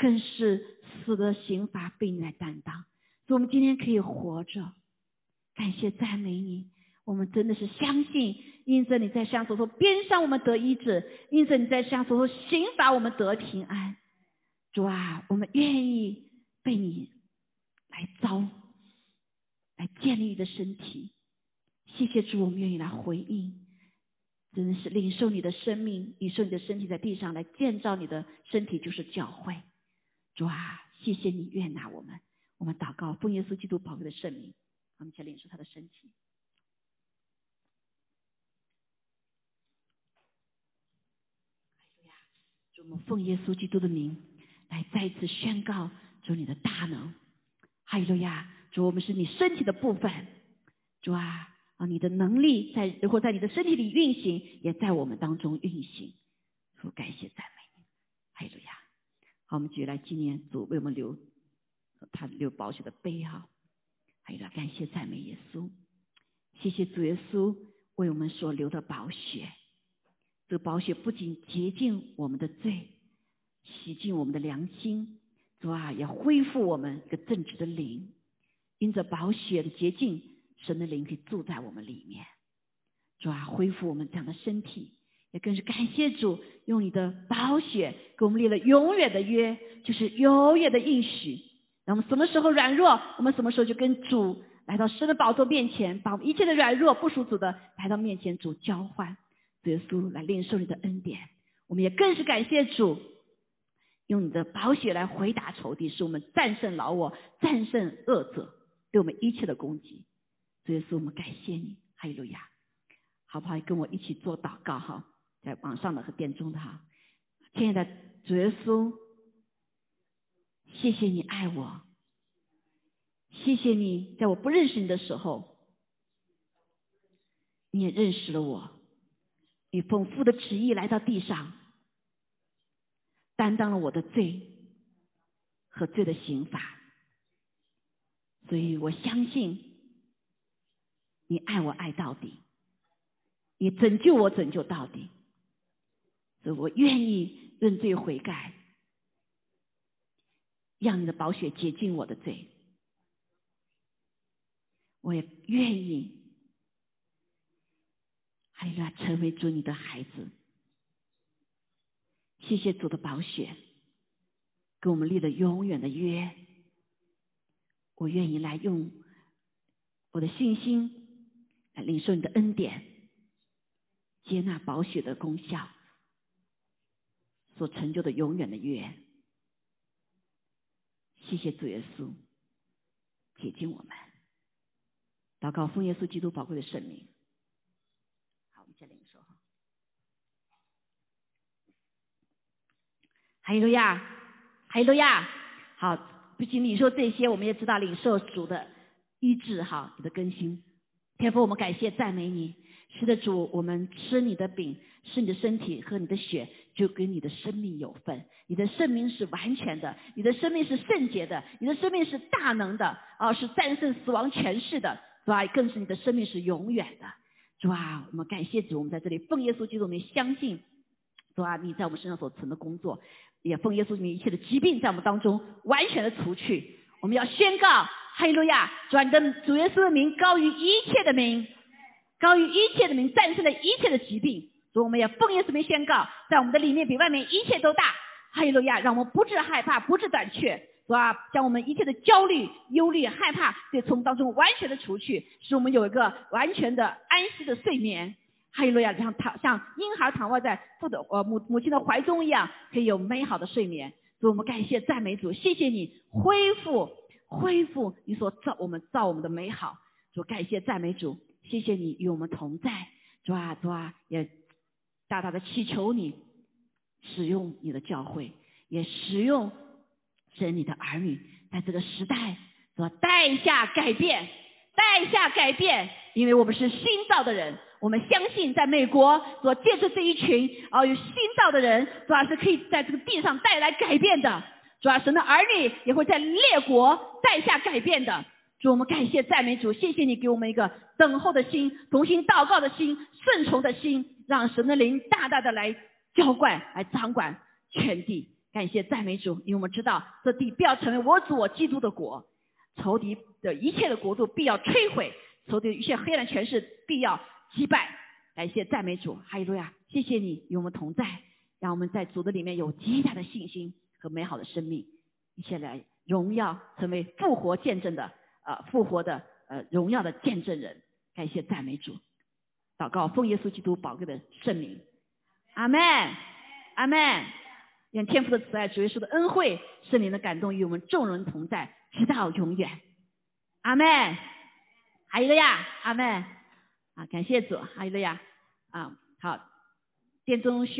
更是死的刑罚被你来担当，所以我们今天可以活着，感谢赞美你。我们真的是相信，因着你在上所说边上我们得医治，因着你在上所说刑罚我们得平安。主啊，我们愿意被你来招，来建立你的身体。谢谢主，我们愿意来回应，真的是领受你的生命，领受你的身体在地上来建造你的身体，就是教会。主啊，谢谢你悦纳我们，我们祷告奉耶稣基督宝贵的圣名，我们一起领受他的身体。主，我们奉耶稣基督的名来再一次宣告主你的大能。哈利路亚！主，我们是你身体的部分。主啊，啊，你的能力在如果在你的身体里运行，也在我们当中运行。主，感谢赞美你。哈利路亚。好，我们继续来纪念主为我们留他留宝血的碑哈，还有来感谢赞美耶稣，谢谢主耶稣为我们所留的宝血，这个宝血不仅洁净我们的罪，洗净我们的良心，主啊，也恢复我们一个正直的灵，因着宝血的洁净，神的灵可以住在我们里面，主啊，恢复我们这样的身体。也更是感谢主，用你的宝血给我们立了永远的约，就是永远的应许。那我们什么时候软弱，我们什么时候就跟主来到神的宝座面前，把我们一切的软弱不属主的来到面前，主交换，耶稣来领受你的恩典。我们也更是感谢主，用你的宝血来回答仇敌，使我们战胜老我，战胜恶者对我们一切的攻击。耶稣，我们感谢你，哈利路亚，好不好？跟我一起做祷告哈。在网上的和殿中的哈，亲爱的主耶稣，谢谢你爱我，谢谢你，在我不认识你的时候，你也认识了我。你丰富的旨意来到地上，担当了我的罪和罪的刑罚。所以我相信你爱我爱到底，你拯救我拯救到底。所以我愿意认罪悔改，让你的宝血洁净我的罪。我也愿意，还有要成为主你的孩子。谢谢主的宝血，给我们立了永远的约。我愿意来用我的信心来领受你的恩典，接纳宝血的功效所成就的永远的约。谢谢主耶稣，洁净我们。祷告奉耶稣基督宝贵的圣名。好，我们再领受哈。哈利路亚，哈利路亚。好，不仅领受这些，我们也知道领受主的医治哈，你的更新。天父，我们感谢赞美你。是的，主，我们吃你的饼，吃你的身体，喝你的血，就跟你的生命有份。你的生命是完全的，你的生命是圣洁的，你的生命是大能的，啊，是战胜死亡权势的。主啊，更是你的生命是永远的。主啊，我们感谢主，我们在这里奉耶稣基督名相信，主啊，你在我们身上所成的工作，也奉耶稣名一切的疾病在我们当中完全的除去。我们要宣告哈利路亚，主啊，你的主耶稣的名高于一切的名，高于一切的名，战胜了一切的疾病。主，我们要奉耶稣名宣告，在我们的里面比外面一切都大。哈利路亚，让我们不致害怕，不致胆怯。是吧？将我们一切的焦虑、忧虑、害怕，对从当中完全的除去，使我们有一个完全的安息的睡眠。哈利路亚，像躺像婴孩躺卧在父的呃母母亲的怀中一样，可以有美好的睡眠。所以我们感谢赞美主，谢谢你恢复恢复你所造我们造我们的美好。主感谢赞美主，谢谢你与我们同在。主啊主啊，也大大的祈求你使用你的教诲，也使用。神，你的儿女在这个时代所带下改变，带下改变，因为我们是新造的人，我们相信在美国所借着这一群啊有新造的人，主要是可以在这个地上带来改变的。主要神的儿女也会在列国带下改变的。主，我们感谢赞美主，谢谢你给我们一个等候的心，同心祷告的心，顺从的心，让神的灵大大的来浇灌，来掌管全地。感谢赞美主，因为我们知道这地必要成为我主我基督的国，仇敌的一切的国度必要摧毁，仇敌一切黑暗权势必要击败。感谢赞美主，哈利路亚！谢谢你与我们同在，让我们在主的里面有极大的信心和美好的生命，一切来荣耀成为复活见证的呃复活的呃荣耀的见证人。感谢赞美主，祷告奉耶稣基督宝贵的圣名，阿门，阿门。愿天父的慈爱、主耶稣的恩惠、圣灵的感动与我们众人同在，直到永远。阿门。还有一个呀，阿门。啊，感谢主，还有一个呀，啊，好，殿中需。